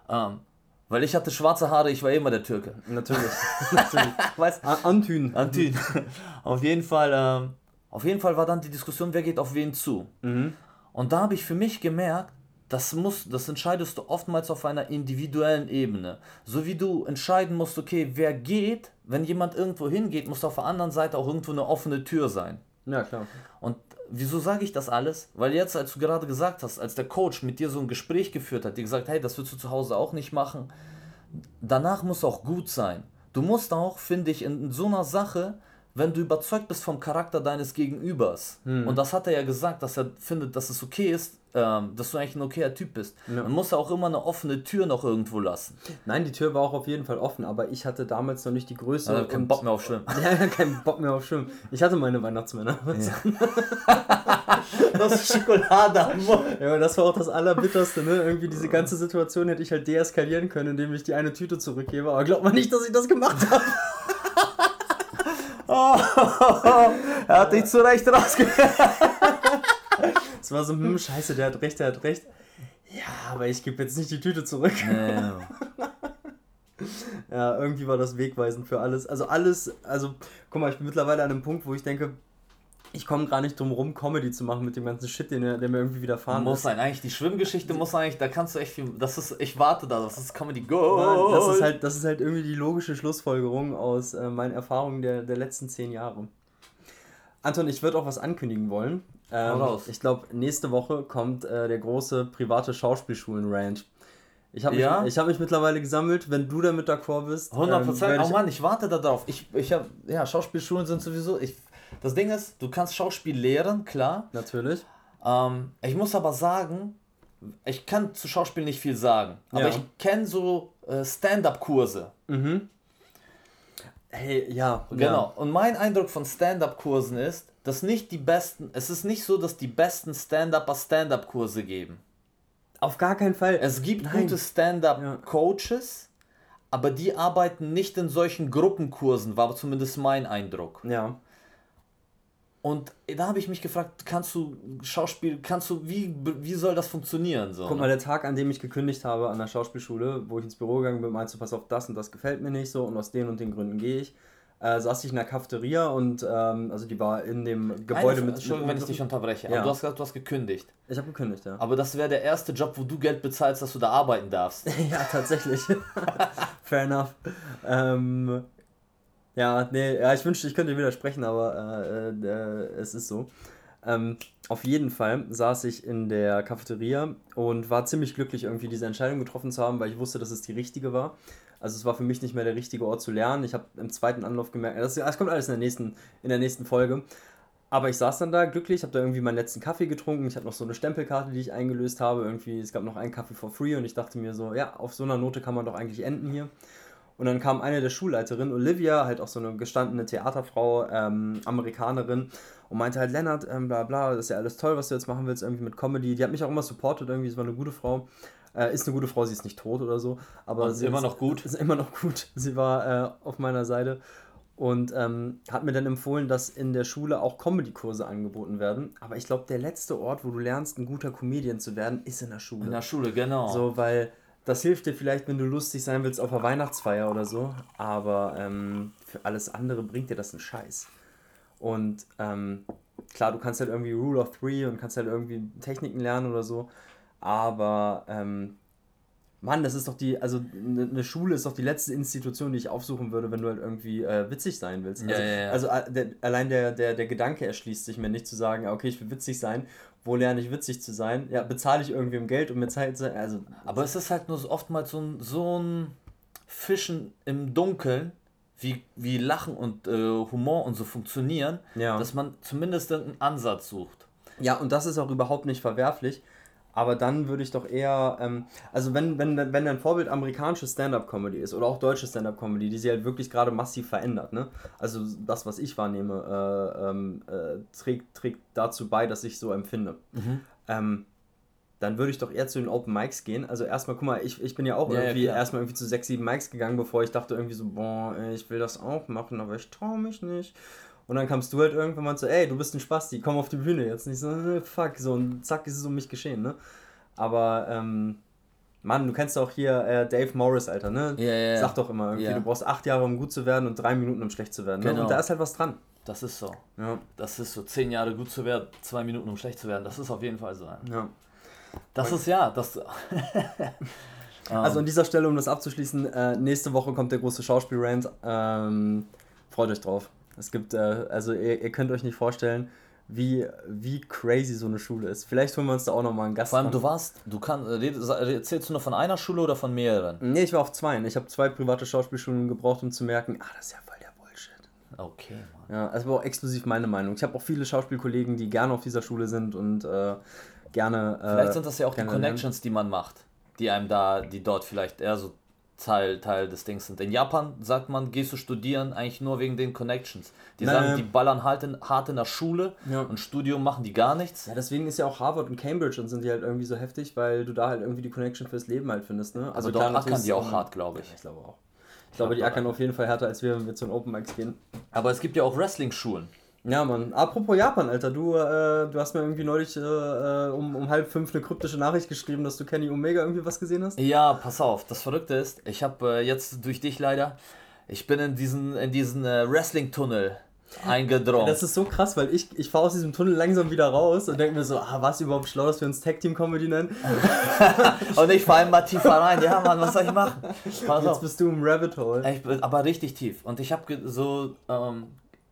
Speaker 1: Ähm, weil ich hatte schwarze Haare, ich war immer der Türke.
Speaker 2: Natürlich. Natürlich.
Speaker 1: Weißt
Speaker 2: Antün.
Speaker 1: Antin. auf jeden Fall, ähm, auf jeden Fall war dann die Diskussion, wer geht auf wen zu.
Speaker 2: Mhm.
Speaker 1: Und da habe ich für mich gemerkt, das muss, das entscheidest du oftmals auf einer individuellen Ebene. So wie du entscheiden musst, okay, wer geht, wenn jemand irgendwo hingeht, muss auf der anderen Seite auch irgendwo eine offene Tür sein.
Speaker 2: Ja, klar.
Speaker 1: Und wieso sage ich das alles? Weil jetzt, als du gerade gesagt hast, als der Coach mit dir so ein Gespräch geführt hat, dir gesagt, hey, das würdest du zu Hause auch nicht machen, danach muss auch gut sein. Du musst auch, finde ich, in so einer Sache, wenn du überzeugt bist vom Charakter deines Gegenübers, und das hat er ja gesagt, dass er findet, dass es okay ist, ähm, dass du eigentlich ein okayer Typ bist, dann muss er auch immer eine offene Tür noch irgendwo lassen.
Speaker 2: Nein, die Tür war auch auf jeden Fall offen, aber ich hatte damals noch nicht die Größe.
Speaker 1: Also keinen
Speaker 2: und-
Speaker 1: Bock mehr auf Schwimmen.
Speaker 2: Ja, ja, keinen Bock mehr auf Schwimmen. Ich hatte meine Weihnachtsmänner.
Speaker 1: Das ist Schokolade.
Speaker 2: Ja, aber das war auch das Allerbitterste, ne? Irgendwie diese ganze Situation hätte ich halt deeskalieren können, indem ich die eine Tüte zurückgebe. Aber glaubt man nicht, dass ich das gemacht habe.
Speaker 1: er hat dich zu Recht rausgehört.
Speaker 2: Es war so, hm, scheiße, der hat recht, der hat recht. Ja, aber ich gebe jetzt nicht die Tüte zurück.
Speaker 1: Ja.
Speaker 2: Ja, irgendwie war das wegweisend für alles. Also alles, also guck mal, ich bin mittlerweile an einem Punkt, wo ich denke, ich komme gar nicht drum rum, Comedy zu machen mit dem ganzen Shit, den, der mir irgendwie widerfahren
Speaker 1: Muss
Speaker 2: ist.
Speaker 1: sein, eigentlich die Schwimmgeschichte muss eigentlich, da kannst du echt viel, das ist, ich warte da, das ist Comedy Go.
Speaker 2: Das ist, halt, das ist halt irgendwie die logische Schlussfolgerung aus äh, meinen Erfahrungen der, der letzten zehn Jahre. Anton, ich würde auch was ankündigen wollen. Ähm, ich glaube, nächste Woche kommt äh, der große private Schauspielschulen-Ranch. Ich habe mich,
Speaker 1: Ja?
Speaker 2: ich hab mich mittlerweile gesammelt. Wenn du damit d'accord bist,
Speaker 1: 100
Speaker 2: ähm,
Speaker 1: Prozent.
Speaker 2: werd
Speaker 1: oh
Speaker 2: ich-
Speaker 1: Mann, ich warte da drauf. Ich, ich habe, ja, Schauspielschulen sind sowieso, ich, das Ding ist, du kannst Schauspiel lehren, klar.
Speaker 2: Natürlich.
Speaker 1: Ähm, ich muss aber sagen, ich kann zu Schauspiel nicht viel sagen. Aber
Speaker 2: Ja.
Speaker 1: ich kenne so äh, Stand-up-Kurse.
Speaker 2: Hey, ja.
Speaker 1: Genau. Und mein Eindruck von Stand-up-Kursen ist, dass nicht die besten, es ist nicht so, dass die besten Stand-Upper Stand-up-Kurse geben.
Speaker 2: Auf gar keinen Fall.
Speaker 1: Es gibt
Speaker 2: Nein.
Speaker 1: gute Stand-up-Coaches, aber die arbeiten nicht in solchen Gruppenkursen, war zumindest mein Eindruck.
Speaker 2: Ja.
Speaker 1: Und da habe ich mich gefragt, kannst du Schauspiel, kannst du, wie, wie soll das funktionieren? So,
Speaker 2: Guck
Speaker 1: ne?
Speaker 2: mal, der Tag, an dem ich gekündigt habe an der Schauspielschule, wo ich ins Büro gegangen bin, meinst du, pass auf, das und das gefällt mir nicht so und aus den und den Gründen gehe ich. Äh, saß ich in der Cafeteria und ähm, also die war in dem Gebäude
Speaker 1: Eine,
Speaker 2: mit.
Speaker 1: Entschuldigung, wenn ich dich unterbreche, aber
Speaker 2: Ja.
Speaker 1: du hast gesagt, du hast gekündigt.
Speaker 2: Ich habe gekündigt, ja.
Speaker 1: Aber das wäre der erste Job, wo du Geld bezahlst, dass du da arbeiten darfst.
Speaker 2: ja, tatsächlich. Fair enough. Ähm, ja, nee, ja, ich wünschte, ich könnte widersprechen, aber äh, äh, es ist so. Ähm, auf jeden Fall saß ich in der Cafeteria und war ziemlich glücklich, irgendwie diese Entscheidung getroffen zu haben, weil ich wusste, dass es die richtige war. Also es war für mich nicht mehr der richtige Ort zu lernen. Ich habe im zweiten Anlauf gemerkt, das, das kommt alles in der nächsten, in der nächsten Folge. Aber ich saß dann da glücklich, habe da irgendwie meinen letzten Kaffee getrunken. Ich hatte noch so eine Stempelkarte, die ich eingelöst habe. Irgendwie, es gab noch einen Kaffee for free und ich dachte mir so, ja, auf so einer Note kann man doch eigentlich enden hier. Und dann kam eine der Schulleiterinnen, Olivia, halt auch so eine gestandene Theaterfrau, ähm, Amerikanerin, und meinte halt, Lennart, ähm, bla bla, das ist ja alles toll, was du jetzt machen willst, irgendwie mit Comedy. Die hat mich auch immer supportet, irgendwie, sie war eine gute Frau. Äh, ist eine gute Frau, sie ist nicht tot oder so, aber
Speaker 1: Und
Speaker 2: sie
Speaker 1: immer
Speaker 2: ist,
Speaker 1: noch gut.
Speaker 2: Ist immer noch gut. Sie war äh, auf meiner Seite und ähm, hat mir dann empfohlen, dass in der Schule auch Comedy-Kurse angeboten werden. Aber ich glaube, der letzte Ort, wo du lernst, ein guter Comedian zu werden, ist in der Schule.
Speaker 1: In der Schule, genau.
Speaker 2: So, weil das hilft dir vielleicht, wenn du lustig sein willst auf einer Weihnachtsfeier oder so. Aber ähm, für alles andere bringt dir das einen Scheiß. Und ähm, klar, du kannst halt irgendwie Rule of Three und kannst halt irgendwie Techniken lernen oder so. Aber ähm, Mann, das ist doch die, also eine eine Schule ist doch die letzte Institution, die ich aufsuchen würde, wenn du halt irgendwie äh, witzig sein willst.
Speaker 1: Ja,
Speaker 2: also,
Speaker 1: ja, ja.
Speaker 2: also äh, der, allein der, der, der Gedanke erschließt sich mir nicht zu sagen, ja, okay, ich will witzig sein. Wo lerne ich witzig zu sein? Ja, bezahle ich irgendwem Geld, um mir Zeit zu. Also,
Speaker 1: Aber es ist halt nur so oftmals so ein, so ein Fischen im Dunkeln, wie, wie Lachen und äh, Humor und so funktionieren,
Speaker 2: Ja.
Speaker 1: dass man zumindest einen Ansatz sucht.
Speaker 2: Ja, und das ist auch überhaupt nicht verwerflich. Aber dann würde ich doch eher, ähm, also wenn, wenn, wenn dein Vorbild amerikanische Stand-Up-Comedy ist oder auch deutsche Stand-Up-Comedy, die sich halt wirklich gerade massiv verändert, ne? Also das, was ich wahrnehme, äh, ähm, äh, trägt, trägt dazu bei, dass ich so empfinde. Ähm, dann würde ich doch eher zu den Open Mics gehen. Also erstmal, guck mal, ich, ich bin ja auch
Speaker 1: Ja, ja,
Speaker 2: irgendwie
Speaker 1: klar.
Speaker 2: erstmal irgendwie zu sechs, sieben Mics gegangen, bevor ich dachte irgendwie so, boah, ich will das auch machen, aber ich traue mich nicht. Und dann kamst du halt irgendwann mal so, ey, du bist ein Spasti, komm auf die Bühne jetzt. Nicht so, äh, fuck, so und zack, ist es um mich geschehen, ne? Aber, ähm, Mann, du kennst doch hier äh, Dave Morris, Alter, ne?
Speaker 1: Ja, ja, ja.
Speaker 2: Sag doch immer irgendwie,
Speaker 1: Ja.
Speaker 2: du brauchst acht Jahre, um gut zu werden und drei Minuten, um schlecht zu werden. Ne?
Speaker 1: Genau.
Speaker 2: Und da ist halt was dran.
Speaker 1: Das ist so.
Speaker 2: Ja,
Speaker 1: Das ist so. Zehn Jahre gut zu werden, zwei Minuten um schlecht zu werden. Das ist auf jeden Fall so.
Speaker 2: ja.
Speaker 1: Das ist ja, das.
Speaker 2: Also an dieser Stelle, um das abzuschließen, äh, nächste Woche kommt der große Schauspiel-Rant. Ähm, freut euch drauf. Es gibt, äh, also ihr, ihr könnt euch nicht vorstellen, wie, wie crazy so eine Schule ist. Vielleicht holen wir uns da auch nochmal einen Gast.
Speaker 1: Vor allem,
Speaker 2: ran.
Speaker 1: du warst, du kannst, erzählst du nur von einer Schule oder von mehreren?
Speaker 2: Nee, ich war auf zwei. Ich habe zwei private Schauspielschulen gebraucht, um zu merken, ah, das ist ja voll der Bullshit.
Speaker 1: Okay, Mann.
Speaker 2: Ja, das war auch exklusiv meine Meinung. Ich habe auch viele Schauspielkollegen, die gerne auf dieser Schule sind und äh, gerne. Äh,
Speaker 1: Vielleicht sind das ja auch die
Speaker 2: gerne lernen.
Speaker 1: Connections, die man macht, die einem da, die dort vielleicht eher so Teil, Teil des Dings sind. In Japan sagt man, gehst du studieren eigentlich nur wegen den Connections. Die
Speaker 2: Nein,
Speaker 1: sagen, die ballern halt in, hart in der Schule
Speaker 2: Ja.
Speaker 1: und Studium machen die gar nichts.
Speaker 2: Ja, deswegen ist ja auch Harvard und Cambridge und sind die halt irgendwie so heftig, weil du da halt irgendwie die Connection fürs Leben halt findest, ne?
Speaker 1: Also dort
Speaker 2: natürlich
Speaker 1: ackern die auch hart, glaube ich.
Speaker 2: Ich glaube auch. Ich glaube, die ackern auf jeden Fall härter, als wir, wenn wir zu den Open Mics gehen.
Speaker 1: Aber es gibt ja auch Wrestling-Schulen.
Speaker 2: Ja, Mann. Apropos Japan, Alter, du, äh, du hast mir irgendwie neulich äh, äh, um, um halb fünf eine kryptische Nachricht geschrieben, dass du Kenny Omega irgendwie was gesehen hast.
Speaker 1: Ja, pass auf, das Verrückte ist, ich habe äh, jetzt durch dich leider, ich bin in diesen, in diesen äh, Wrestling-Tunnel eingedrungen.
Speaker 2: Das ist so krass, weil ich, ich fahre aus diesem Tunnel langsam wieder raus und denke mir so, ah, was überhaupt schlau, dass wir uns Tag Team Comedy nennen.
Speaker 1: und ich fahre immer tiefer rein. Ja, Mann, was soll ich machen?
Speaker 2: Pass Jetzt auf. bist du im Rabbit Hole.
Speaker 1: Ich, aber richtig tief. Und ich habe so ähm,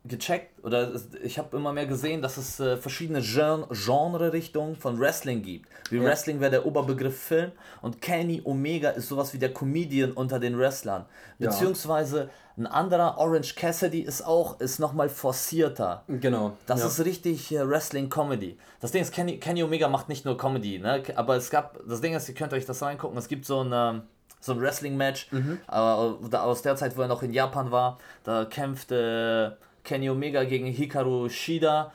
Speaker 1: gecheckt oder ich habe immer mehr gesehen, dass es äh, verschiedene Gen Genre-Richtungen von Wrestling gibt. Wie ja. Wrestling wäre der Oberbegriff Film und Kenny Omega ist sowas wie der Comedian unter den Wrestlern. Beziehungsweise ein anderer Orange Cassidy ist auch ist nochmal forcierter.
Speaker 2: Genau.
Speaker 1: Das ja. ist richtig äh, Wrestling-Comedy. Das Ding ist, Kenny, Kenny Omega macht nicht nur Comedy, ne? aber es gab, das Ding ist, ihr könnt euch das reingucken, es gibt so ein ähm, so ein Wrestling-Match mhm. äh, aus der Zeit, wo er noch in Japan war. Da kämpfte Kenny Omega gegen Hikaru Shida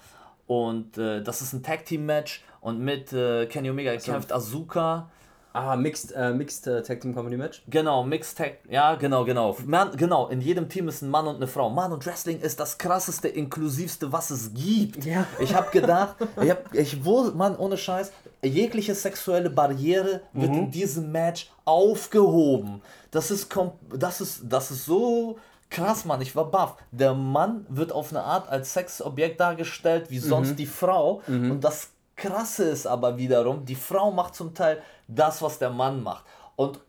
Speaker 1: und äh, das ist ein Tag Team Match und mit äh, Kenny Omega so. kämpft Asuka.
Speaker 2: Ah, Mixed, äh, Mixed äh, Tag Team Comedy Match?
Speaker 1: Genau, Mixed Tag, ja, genau, genau. Man, genau, in jedem Team ist ein Mann und eine Frau. Mann und Wrestling ist das krasseste, inklusivste, was es gibt. Ja. Ich habe gedacht, ich, hab, ich wo, Mann, ohne Scheiß, jegliche sexuelle Barriere wird mhm. in diesem Match aufgehoben. Das ist, das ist, das ist so krass, Mann, ich war baff. Der Mann wird auf eine Art als Sexobjekt dargestellt wie sonst mhm. die Frau. Mhm. Und das Krasse ist aber wiederum, die Frau macht zum Teil das, was der Mann macht. Und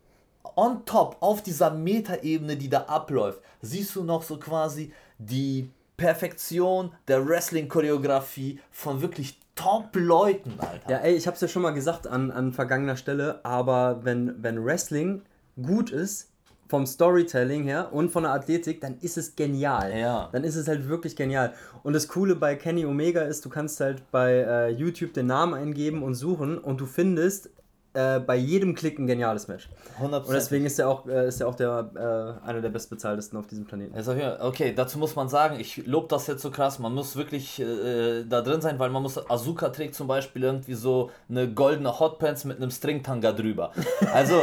Speaker 1: on top, auf dieser Metaebene, die da abläuft, siehst du noch so quasi die Perfektion der Wrestling-Choreografie von wirklich Top-Leuten, Alter.
Speaker 2: Ja, ey, ich hab's ja schon mal gesagt an, an vergangener Stelle, aber wenn, wenn Wrestling gut ist, vom Storytelling her und von der Athletik, dann ist es genial.
Speaker 1: Ja.
Speaker 2: Dann ist es halt wirklich genial. Und das Coole bei Kenny Omega ist, du kannst halt bei äh, YouTube den Namen eingeben und suchen und du findest äh, bei jedem Klick ein geniales Match. 100%. Und deswegen ist er auch, äh, ist er auch der, äh, einer der bestbezahltesten auf diesem Planeten.
Speaker 1: Okay, dazu muss man sagen, ich lobe das jetzt so krass, man muss wirklich äh, da drin sein, weil man muss, Azuka trägt zum Beispiel irgendwie so eine goldene Hotpants mit einem Stringtanga drüber. Also...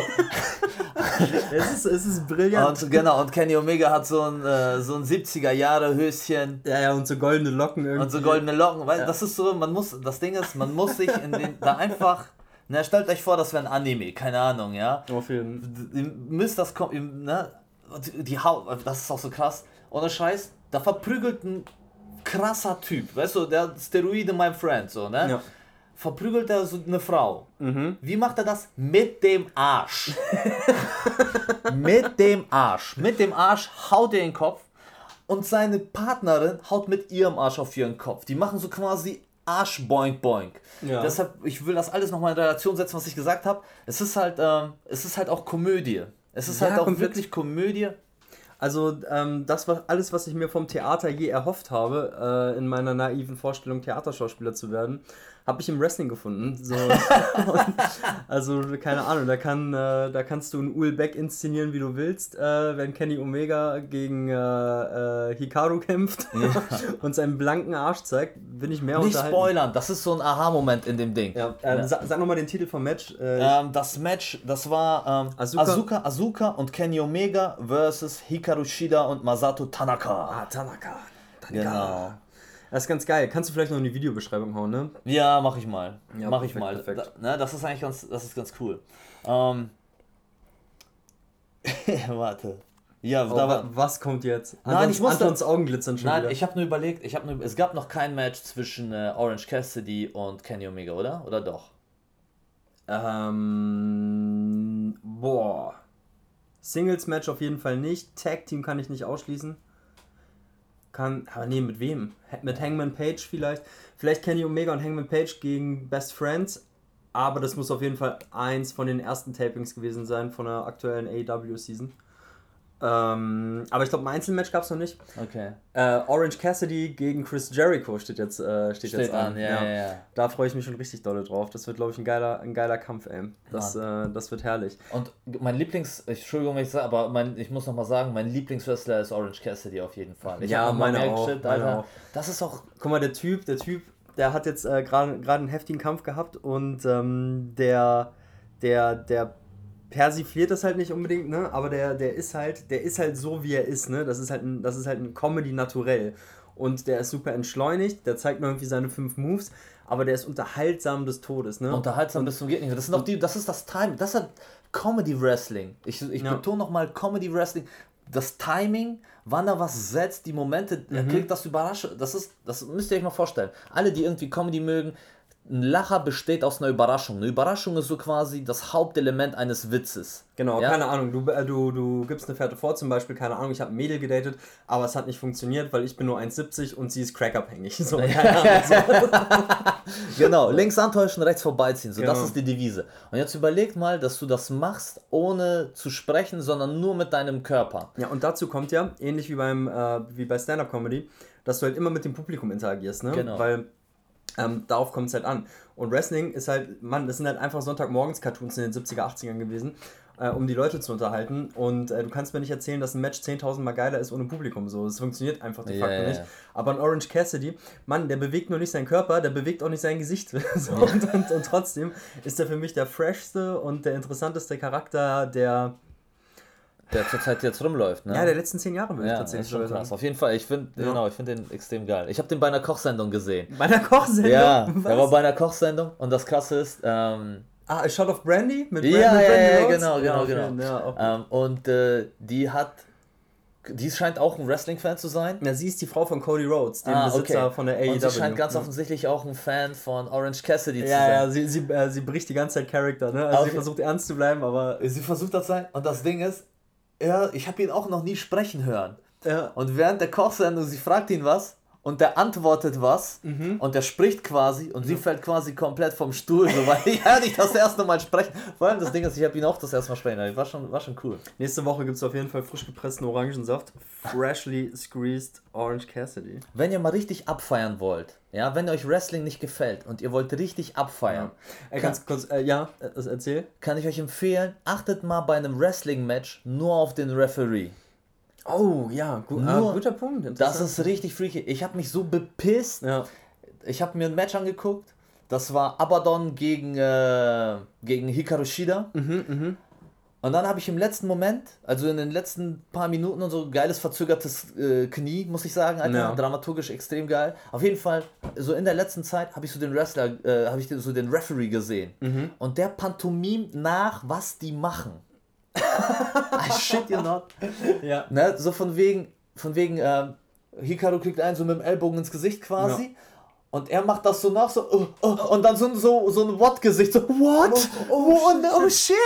Speaker 2: es, ist, es ist brillant.
Speaker 1: Und, genau, und Kenny Omega hat so ein, äh, so ein 70er-Jahre-Höschen.
Speaker 2: Ja, ja, und so goldene Locken irgendwie.
Speaker 1: Und so goldene Locken, weil ja. das ist so, man muss, das Ding ist, man muss sich in den, da einfach na, stellt euch vor, das wäre ein Anime, keine Ahnung, ja.
Speaker 2: Auf jeden
Speaker 1: Ihr müsst das kommen, ne? Die Haut, das ist auch so krass. Ohne Scheiß, da verprügelt ein krasser Typ, weißt du, der Steroide, mein Friend, so, ne? Ja. Verprügelt er so eine Frau. Mhm. Wie macht er das? Mit dem Arsch. mit dem Arsch. Mit dem Arsch haut er den Kopf und seine Partnerin haut mit ihrem Arsch auf ihren Kopf. Die machen so quasi Arsch boink boink. Ja. Deshalb, ich will das alles nochmal in Relation setzen, was ich gesagt habe. Es ist halt, ähm, es ist halt auch Komödie. Es ist ja, halt auch komplett. wirklich Komödie.
Speaker 2: Also ähm, das war alles, was ich mir vom Theater je erhofft habe, äh, in meiner naiven Vorstellung Theaterschauspieler zu werden, habe ich im Wrestling gefunden. So, also keine Ahnung, da, kann, äh, da kannst du einen Uhl Beck inszenieren, wie du willst, äh, wenn Kenny Omega gegen äh, äh, Hikaru kämpft ja. und seinen blanken Arsch zeigt, bin ich mehr
Speaker 1: Nicht spoilern, das ist so ein Aha-Moment in dem Ding.
Speaker 2: Ja, äh, ja. Sag, sag nochmal den Titel vom Match.
Speaker 1: Ähm, das Match, das war ähm, Asuka. Asuka, Asuka und Kenny Omega versus Hikaru Shida und Masato Tanaka.
Speaker 2: Ah, Tanaka. Tanaka. Genau. Das ist ganz geil. Kannst du vielleicht noch in die Videobeschreibung hauen, ne?
Speaker 1: Ja, mach ich mal. Ja, mach perfekt, ich mal. Perfekt. Da, ne, das ist eigentlich ganz, das ist ganz cool. Ähm, warte.
Speaker 2: Ja, oh, da war, was kommt jetzt?
Speaker 1: Nein, Antons, ich muss
Speaker 2: Antons Augen glitzern schon
Speaker 1: Nein, wieder. ich habe nur überlegt, ich habe nur, es gab noch kein Match zwischen äh, Orange Cassidy und Kenny Omega, oder? Oder doch?
Speaker 2: Ähm, boah. Singles Match auf jeden Fall nicht. Tag Team kann ich nicht ausschließen kann, aber nee, mit wem? Mit Hangman Page vielleicht. Vielleicht Kenny Omega und Hangman Page gegen Best Friends. Aber das muss auf jeden Fall eins von den ersten Tapings gewesen sein von der aktuellen AEW-Season. Ähm, aber ich glaube, ein Einzelmatch gab es noch nicht.
Speaker 1: Okay.
Speaker 2: Äh, Orange Cassidy gegen Chris Jericho steht jetzt, äh, steht, steht jetzt an.
Speaker 1: an. Ja, ja. Ja,
Speaker 2: Da freue ich mich schon richtig dolle drauf. Das wird, glaube ich, ein geiler, ein geiler Kampf, ey. Das, äh, das wird herrlich.
Speaker 1: Und mein Lieblings, Entschuldigung, wenn ich sage, aber mein, ich muss nochmal sagen, mein Lieblingswrestler ist Orange Cassidy auf jeden Fall. Ich
Speaker 2: ja, meine auch, Shit,
Speaker 1: meine auch. Das ist auch.
Speaker 2: Guck mal, der Typ, der Typ, der hat jetzt äh, gerade einen heftigen Kampf gehabt und ähm, der, der, der persifliert das halt nicht unbedingt, ne? Aber der, der ist halt, der ist halt so, wie er ist, ne? Das ist halt ein, das ist halt ein Comedy naturell. und der ist super entschleunigt, der zeigt nur irgendwie seine fünf Moves, aber der ist unterhaltsam des Todes, ne?
Speaker 1: Unterhaltsam bis zum geht nicht mehr. Das sind auch die, das ist das Timing, das ist Comedy Wrestling. Ich, ich
Speaker 2: Ja.
Speaker 1: betone nochmal Comedy Wrestling. Das Timing, wann er was setzt, die Momente, er
Speaker 2: Mhm.
Speaker 1: kriegt das Überraschung. Das ist, das müsst ihr euch mal vorstellen. Alle, die irgendwie Comedy mögen, ein Lacher besteht aus einer Überraschung. Eine Überraschung ist so quasi das Hauptelement eines Witzes.
Speaker 2: Genau,
Speaker 1: Ja?
Speaker 2: keine Ahnung, du, äh, du, du gibst eine Fährte vor, zum Beispiel, keine Ahnung, ich habe ein Mädel gedatet, aber es hat nicht funktioniert, weil ich bin nur 1,70 und sie ist crackabhängig. So, Ahnung, so.
Speaker 1: Genau, links antäuschen, rechts vorbeiziehen. So, das
Speaker 2: Genau.
Speaker 1: ist die Devise. Und jetzt überleg mal, dass du das machst, ohne zu sprechen, sondern nur mit deinem Körper.
Speaker 2: Ja, und dazu kommt ja, ähnlich wie, beim, äh, wie bei Stand-Up-Comedy, dass du halt immer mit dem Publikum interagierst, ne?
Speaker 1: Genau.
Speaker 2: Weil ähm, darauf kommt es halt an. Und Wrestling ist halt, Mann, das sind halt einfach Sonntagmorgens-Cartoons in den 70er, 80ern gewesen, äh, um die Leute zu unterhalten. Und äh, du kannst mir nicht erzählen, dass ein Match 10.000 Mal geiler ist ohne Publikum. So, das funktioniert einfach de facto
Speaker 1: ja,
Speaker 2: nicht.
Speaker 1: ja.
Speaker 2: Aber ein Orange Cassidy, Mann, der bewegt nur nicht seinen Körper, der bewegt auch nicht sein Gesicht. so, und, und, und trotzdem ist er für mich der freshste und der interessanteste Charakter der,
Speaker 1: Der zurzeit jetzt rumläuft. Ne?
Speaker 2: ja, der letzten zehn Jahre, würde ich
Speaker 1: Ja, das
Speaker 2: tatsächlich
Speaker 1: schon krass. Auf jeden Fall, ich finde
Speaker 2: Ja.
Speaker 1: genau, ich finde den extrem geil. Ich habe den bei einer Kochsendung gesehen.
Speaker 2: Bei einer Kochsendung?
Speaker 1: Ja,
Speaker 2: Was?
Speaker 1: der war bei einer Kochsendung und das krasse ist, ähm,
Speaker 2: Ah, A Shot of Brandy? Mit
Speaker 1: ja,
Speaker 2: Brand- mit
Speaker 1: ja,
Speaker 2: Brandy
Speaker 1: ja,
Speaker 2: Rhodes?
Speaker 1: genau, genau,
Speaker 2: auf
Speaker 1: genau.
Speaker 2: Ja,
Speaker 1: ähm, und äh, die hat, die scheint auch ein Wrestling-Fan zu sein.
Speaker 2: ja, sie ist die Frau von Cody Rhodes, dem
Speaker 1: Ah,
Speaker 2: Besitzer
Speaker 1: okay.
Speaker 2: von der AEW.
Speaker 1: Und sie scheint ganz
Speaker 2: ja.
Speaker 1: offensichtlich auch ein Fan von Orange Cassidy zu
Speaker 2: Ja,
Speaker 1: sein.
Speaker 2: ja, sie, sie, äh, sie bricht die ganze Zeit Charakter, ne? Also
Speaker 1: Auf-
Speaker 2: sie versucht ernst zu bleiben, aber.
Speaker 1: Sie versucht das sein und das Ding ist, er, ich habe ihn auch noch nie sprechen hören.
Speaker 2: Ja.
Speaker 1: Und während der Kochsendung, sie fragt ihn was und der antwortet was
Speaker 2: Mhm.
Speaker 1: und der spricht quasi und sie fällt quasi komplett vom Stuhl, so weil ich ja nicht das erste Mal sprechen. Vor allem das Ding ist, ich habe ihn auch das erste Mal sprechen. War schon, war schon cool.
Speaker 2: Nächste Woche gibt es auf jeden Fall frisch gepressten Orangensaft. Freshly squeezed Orange Cassidy.
Speaker 1: Wenn ihr mal richtig abfeiern wollt, ja, wenn euch Wrestling nicht gefällt und ihr wollt richtig abfeiern,
Speaker 2: Ey, ganz kurz, äh, ja, äh, erzähl.
Speaker 1: kann ich euch empfehlen, achtet mal bei einem Wrestling-Match nur auf den Referee.
Speaker 2: Oh, ja, gu ah,
Speaker 1: Nur-
Speaker 2: guter Punkt.
Speaker 1: Das ist richtig freaky. Ich habe mich so bepisst.
Speaker 2: Ja.
Speaker 1: Ich habe mir ein Match angeguckt. Das war Abaddon gegen, äh, gegen Hikaru Shida.
Speaker 2: Mhm,
Speaker 1: Und dann habe ich im letzten Moment, also in den letzten paar Minuten und so, geiles verzögertes äh, Knie, muss ich sagen, Alter.
Speaker 2: Ja.
Speaker 1: Dramaturgisch extrem geil. Auf jeden Fall, so in der letzten Zeit habe ich so den Wrestler, äh, habe ich so den Referee gesehen.
Speaker 2: Mhm.
Speaker 1: Und der pantomimt nach, was die machen. I shit you not.
Speaker 2: Ja.
Speaker 1: Ne, so von wegen, von wegen, ähm, Hikaru kriegt einen so mit dem Ellbogen ins Gesicht quasi. Und er macht das so nach, so, oh, oh, und dann so, so, so ein What-Gesicht, so, what? Oh, oh, oh shit!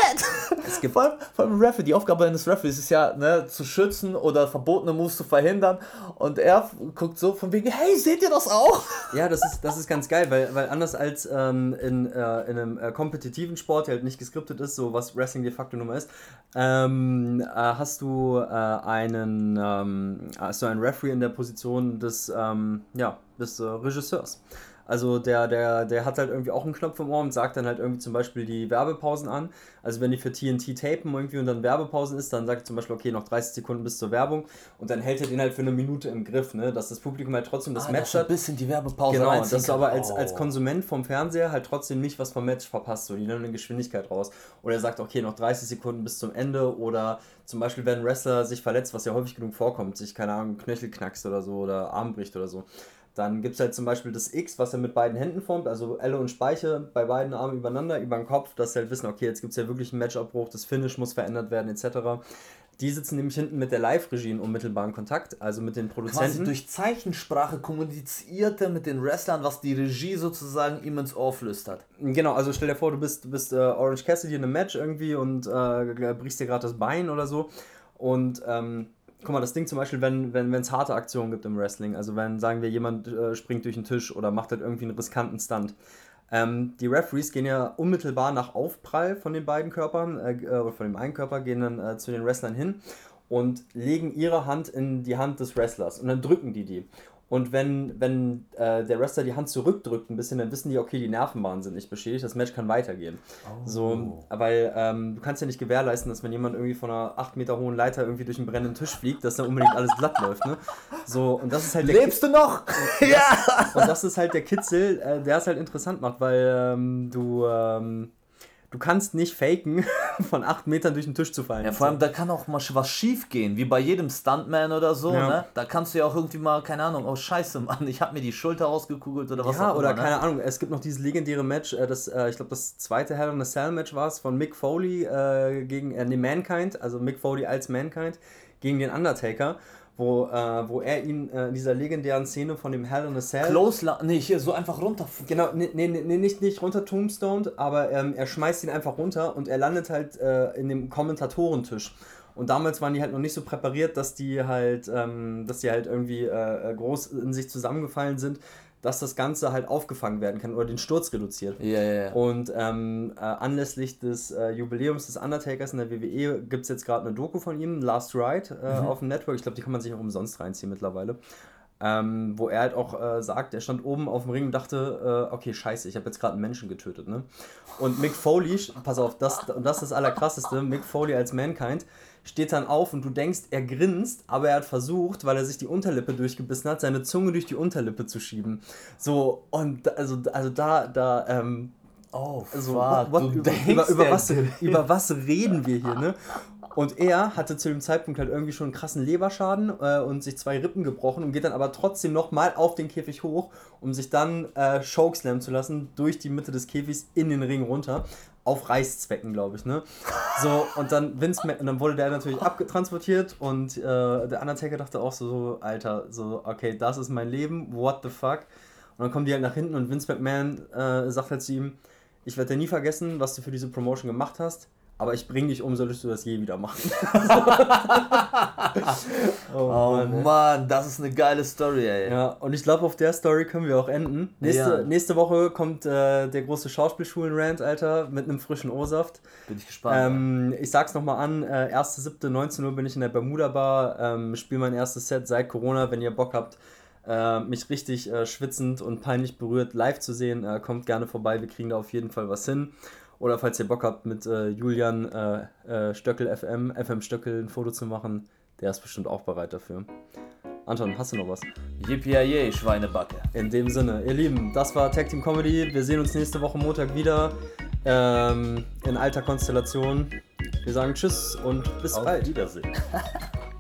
Speaker 1: Es gibt vor allem, vor allem Referee, die Aufgabe eines Referees ist ja, ne, zu schützen oder verbotene Moves zu verhindern. Und er guckt so von wegen, hey, seht ihr das auch?
Speaker 2: Ja, das ist, das ist ganz geil, weil, weil anders als ähm, in, äh, in einem äh, kompetitiven Sport, der halt nicht geskriptet ist, so was Wrestling de facto nun mal ist, ähm, äh, hast du äh, einen ähm, hast du einen Referee in der Position des, ähm, ja, des äh, Regisseurs. Also der, der, der hat halt irgendwie auch einen Knopf im Ohr und sagt dann halt irgendwie zum Beispiel die Werbepausen an. Also wenn die für TNT tapen irgendwie und dann Werbepausen ist, dann sagt er zum Beispiel, okay, noch 30 Sekunden bis zur Werbung und dann hält er den halt für eine Minute im Griff, ne? Dass das Publikum halt trotzdem das Match
Speaker 1: ein
Speaker 2: hat.
Speaker 1: bisschen die Werbepause
Speaker 2: Genau, dass du aber als,
Speaker 1: Oh.
Speaker 2: als Konsument vom Fernseher halt trotzdem nicht was vom Match verpasst, so die nehmen eine Geschwindigkeit raus. Oder er sagt, okay, noch 30 Sekunden bis zum Ende oder zum Beispiel, wenn ein Wrestler sich verletzt, was ja häufig genug vorkommt, sich, keine Ahnung, Knöchel knackst oder so oder Arm bricht oder so. Dann gibt es halt zum Beispiel das X, was er mit beiden Händen formt, also Elle und Speiche bei beiden Armen übereinander, über den Kopf, dass sie halt wissen, okay, jetzt gibt es ja wirklich einen Matchabbruch, das Finish muss verändert werden, etc. Die sitzen nämlich hinten mit der Live-Regie in unmittelbaren Kontakt, also mit den
Speaker 1: Quasi
Speaker 2: Produzenten.
Speaker 1: durch Zeichensprache kommunizierte mit den Wrestlern, was die Regie sozusagen ihm ins Ohr flüstert.
Speaker 2: Genau, also stell dir vor, du bist, du bist äh, Orange Cassidy in einem Match irgendwie und äh, brichst dir gerade das Bein oder so. Und ähm, guck mal, das Ding zum Beispiel, wenn wenn es harte Aktionen gibt im Wrestling, also wenn, sagen wir, jemand äh, springt durch den Tisch oder macht halt irgendwie einen riskanten Stunt. Ähm, die Referees gehen ja unmittelbar nach Aufprall von den beiden Körpern, äh, äh, oder von dem einen Körper, gehen dann äh, zu den Wrestlern hin und legen ihre Hand in die Hand des Wrestlers und dann drücken die die. Und wenn, wenn äh, der Wrestler die Hand zurückdrückt ein bisschen, dann wissen die, okay, die Nervenbahnen sind nicht beschädigt, das Match kann weitergehen. So, weil ähm, du kannst ja nicht gewährleisten, dass wenn jemand irgendwie von einer 8 Meter hohen Leiter irgendwie durch einen brennenden Tisch fliegt, dass dann unbedingt alles glatt läuft, ne? So, und das ist halt
Speaker 1: Lebst du noch? ja!
Speaker 2: und das ist halt der Kitzel, äh, der es halt interessant macht, weil ähm, du, ähm, du kannst nicht faken, von acht Metern durch den Tisch zu fallen.
Speaker 1: Ja, vor allem, da kann auch mal was schief gehen, wie bei jedem Stuntman oder so,
Speaker 2: Ja.
Speaker 1: ne? Da kannst du ja auch irgendwie mal, keine Ahnung, oh Scheiße, Mann, ich hab mir die Schulter ausgekugelt oder was
Speaker 2: Ja,
Speaker 1: auch
Speaker 2: oder
Speaker 1: immer,
Speaker 2: keine
Speaker 1: ne?
Speaker 2: Ahnung, es gibt noch dieses legendäre Match, äh, das, äh, ich glaube, das zweite Hell in a Cell Match war es von Mick Foley äh, gegen äh, nee, Mankind, also Mick Foley als Mankind gegen den Undertaker, wo, äh, wo er ihn äh, in dieser legendären Szene von dem Hell in a Cell.
Speaker 1: Close, nee, hier so einfach runter.
Speaker 2: Genau, nee, nee, nee, nicht, nicht runter tombstoned, aber ähm, er schmeißt ihn einfach runter und er landet halt äh, in dem Kommentatorentisch. Und damals waren die halt noch nicht so präpariert, dass die halt, ähm, dass die halt irgendwie äh, äh, groß in sich zusammengefallen sind, dass das Ganze halt aufgefangen werden kann oder den Sturz reduziert.
Speaker 1: Ja, ja, ja.
Speaker 2: Und ähm, äh, anlässlich des äh, Jubiläums des Undertakers in der WWE gibt es jetzt gerade eine Doku von ihm, Last Ride, äh, auf dem Network. Ich glaube, die kann man sich auch umsonst reinziehen mittlerweile. Ähm, wo er halt auch äh, sagt, er stand oben auf dem Ring und dachte, äh, okay, scheiße, ich habe jetzt gerade einen Menschen getötet, ne? Und Mick Foley, pass auf, das, das ist das Allerkrasseste, Mick Foley als Mankind steht dann auf und du denkst, er grinst, aber er hat versucht, weil er sich die Unterlippe durchgebissen hat, seine Zunge durch die Unterlippe zu schieben. So, und da- also, also da, da, ähm,
Speaker 1: Oh,
Speaker 2: also,
Speaker 1: fuck,
Speaker 2: what, what, über, über, was, über was reden wir hier, ne? Und er hatte zu dem Zeitpunkt halt irgendwie schon einen krassen Leberschaden äh, und sich zwei Rippen gebrochen und geht dann aber trotzdem nochmal auf den Käfig hoch, um sich dann äh, chokeslammen zu lassen durch die Mitte des Käfigs in den Ring runter. Auf Reißzwecken, glaube ich, ne? So, und dann Vince und dann wurde der natürlich abgetransportiert und äh, der Undertaker dachte auch so, so, Alter, so, okay, das ist mein Leben, what the fuck? Und dann kommen die halt nach hinten und Vince McMahon äh, sagt halt zu ihm, ich werde dir nie vergessen, was du für diese Promotion gemacht hast, aber ich bring dich um, solltest du das je wieder machen.
Speaker 1: Oh
Speaker 2: Mann, ey.
Speaker 1: Mann, das ist eine geile Story, ey.
Speaker 2: Ja, und ich glaube, auf der Story können wir auch enden. Nächste,
Speaker 1: Ja.
Speaker 2: nächste Woche kommt äh, der große Schauspielschulen-Rant, Alter, mit einem frischen O-Saft.
Speaker 1: Bin ich gespannt.
Speaker 2: Ähm, ich sag's nochmal an, äh, 1.7. 19 Uhr bin ich in der Bermuda Bar, ähm, spiele mein erstes Set seit Corona. Wenn ihr Bock habt, äh, mich richtig äh, schwitzend und peinlich berührt live zu sehen, äh, kommt gerne vorbei. Wir kriegen da auf jeden Fall was hin. Oder falls ihr Bock habt, mit äh, Julian äh, äh, Stöckel FM, FM Stöckel ein Foto zu machen, der ist bestimmt auch bereit dafür. Anton, hast du noch was?
Speaker 1: Yippie Schweinebacke.
Speaker 2: In dem Sinne, ihr Lieben, das war Tag Team Comedy. Wir sehen uns nächste Woche Montag wieder ähm, in alter Konstellation. Wir sagen Tschüss und bis
Speaker 1: Auf
Speaker 2: bald.
Speaker 1: Wiedersehen.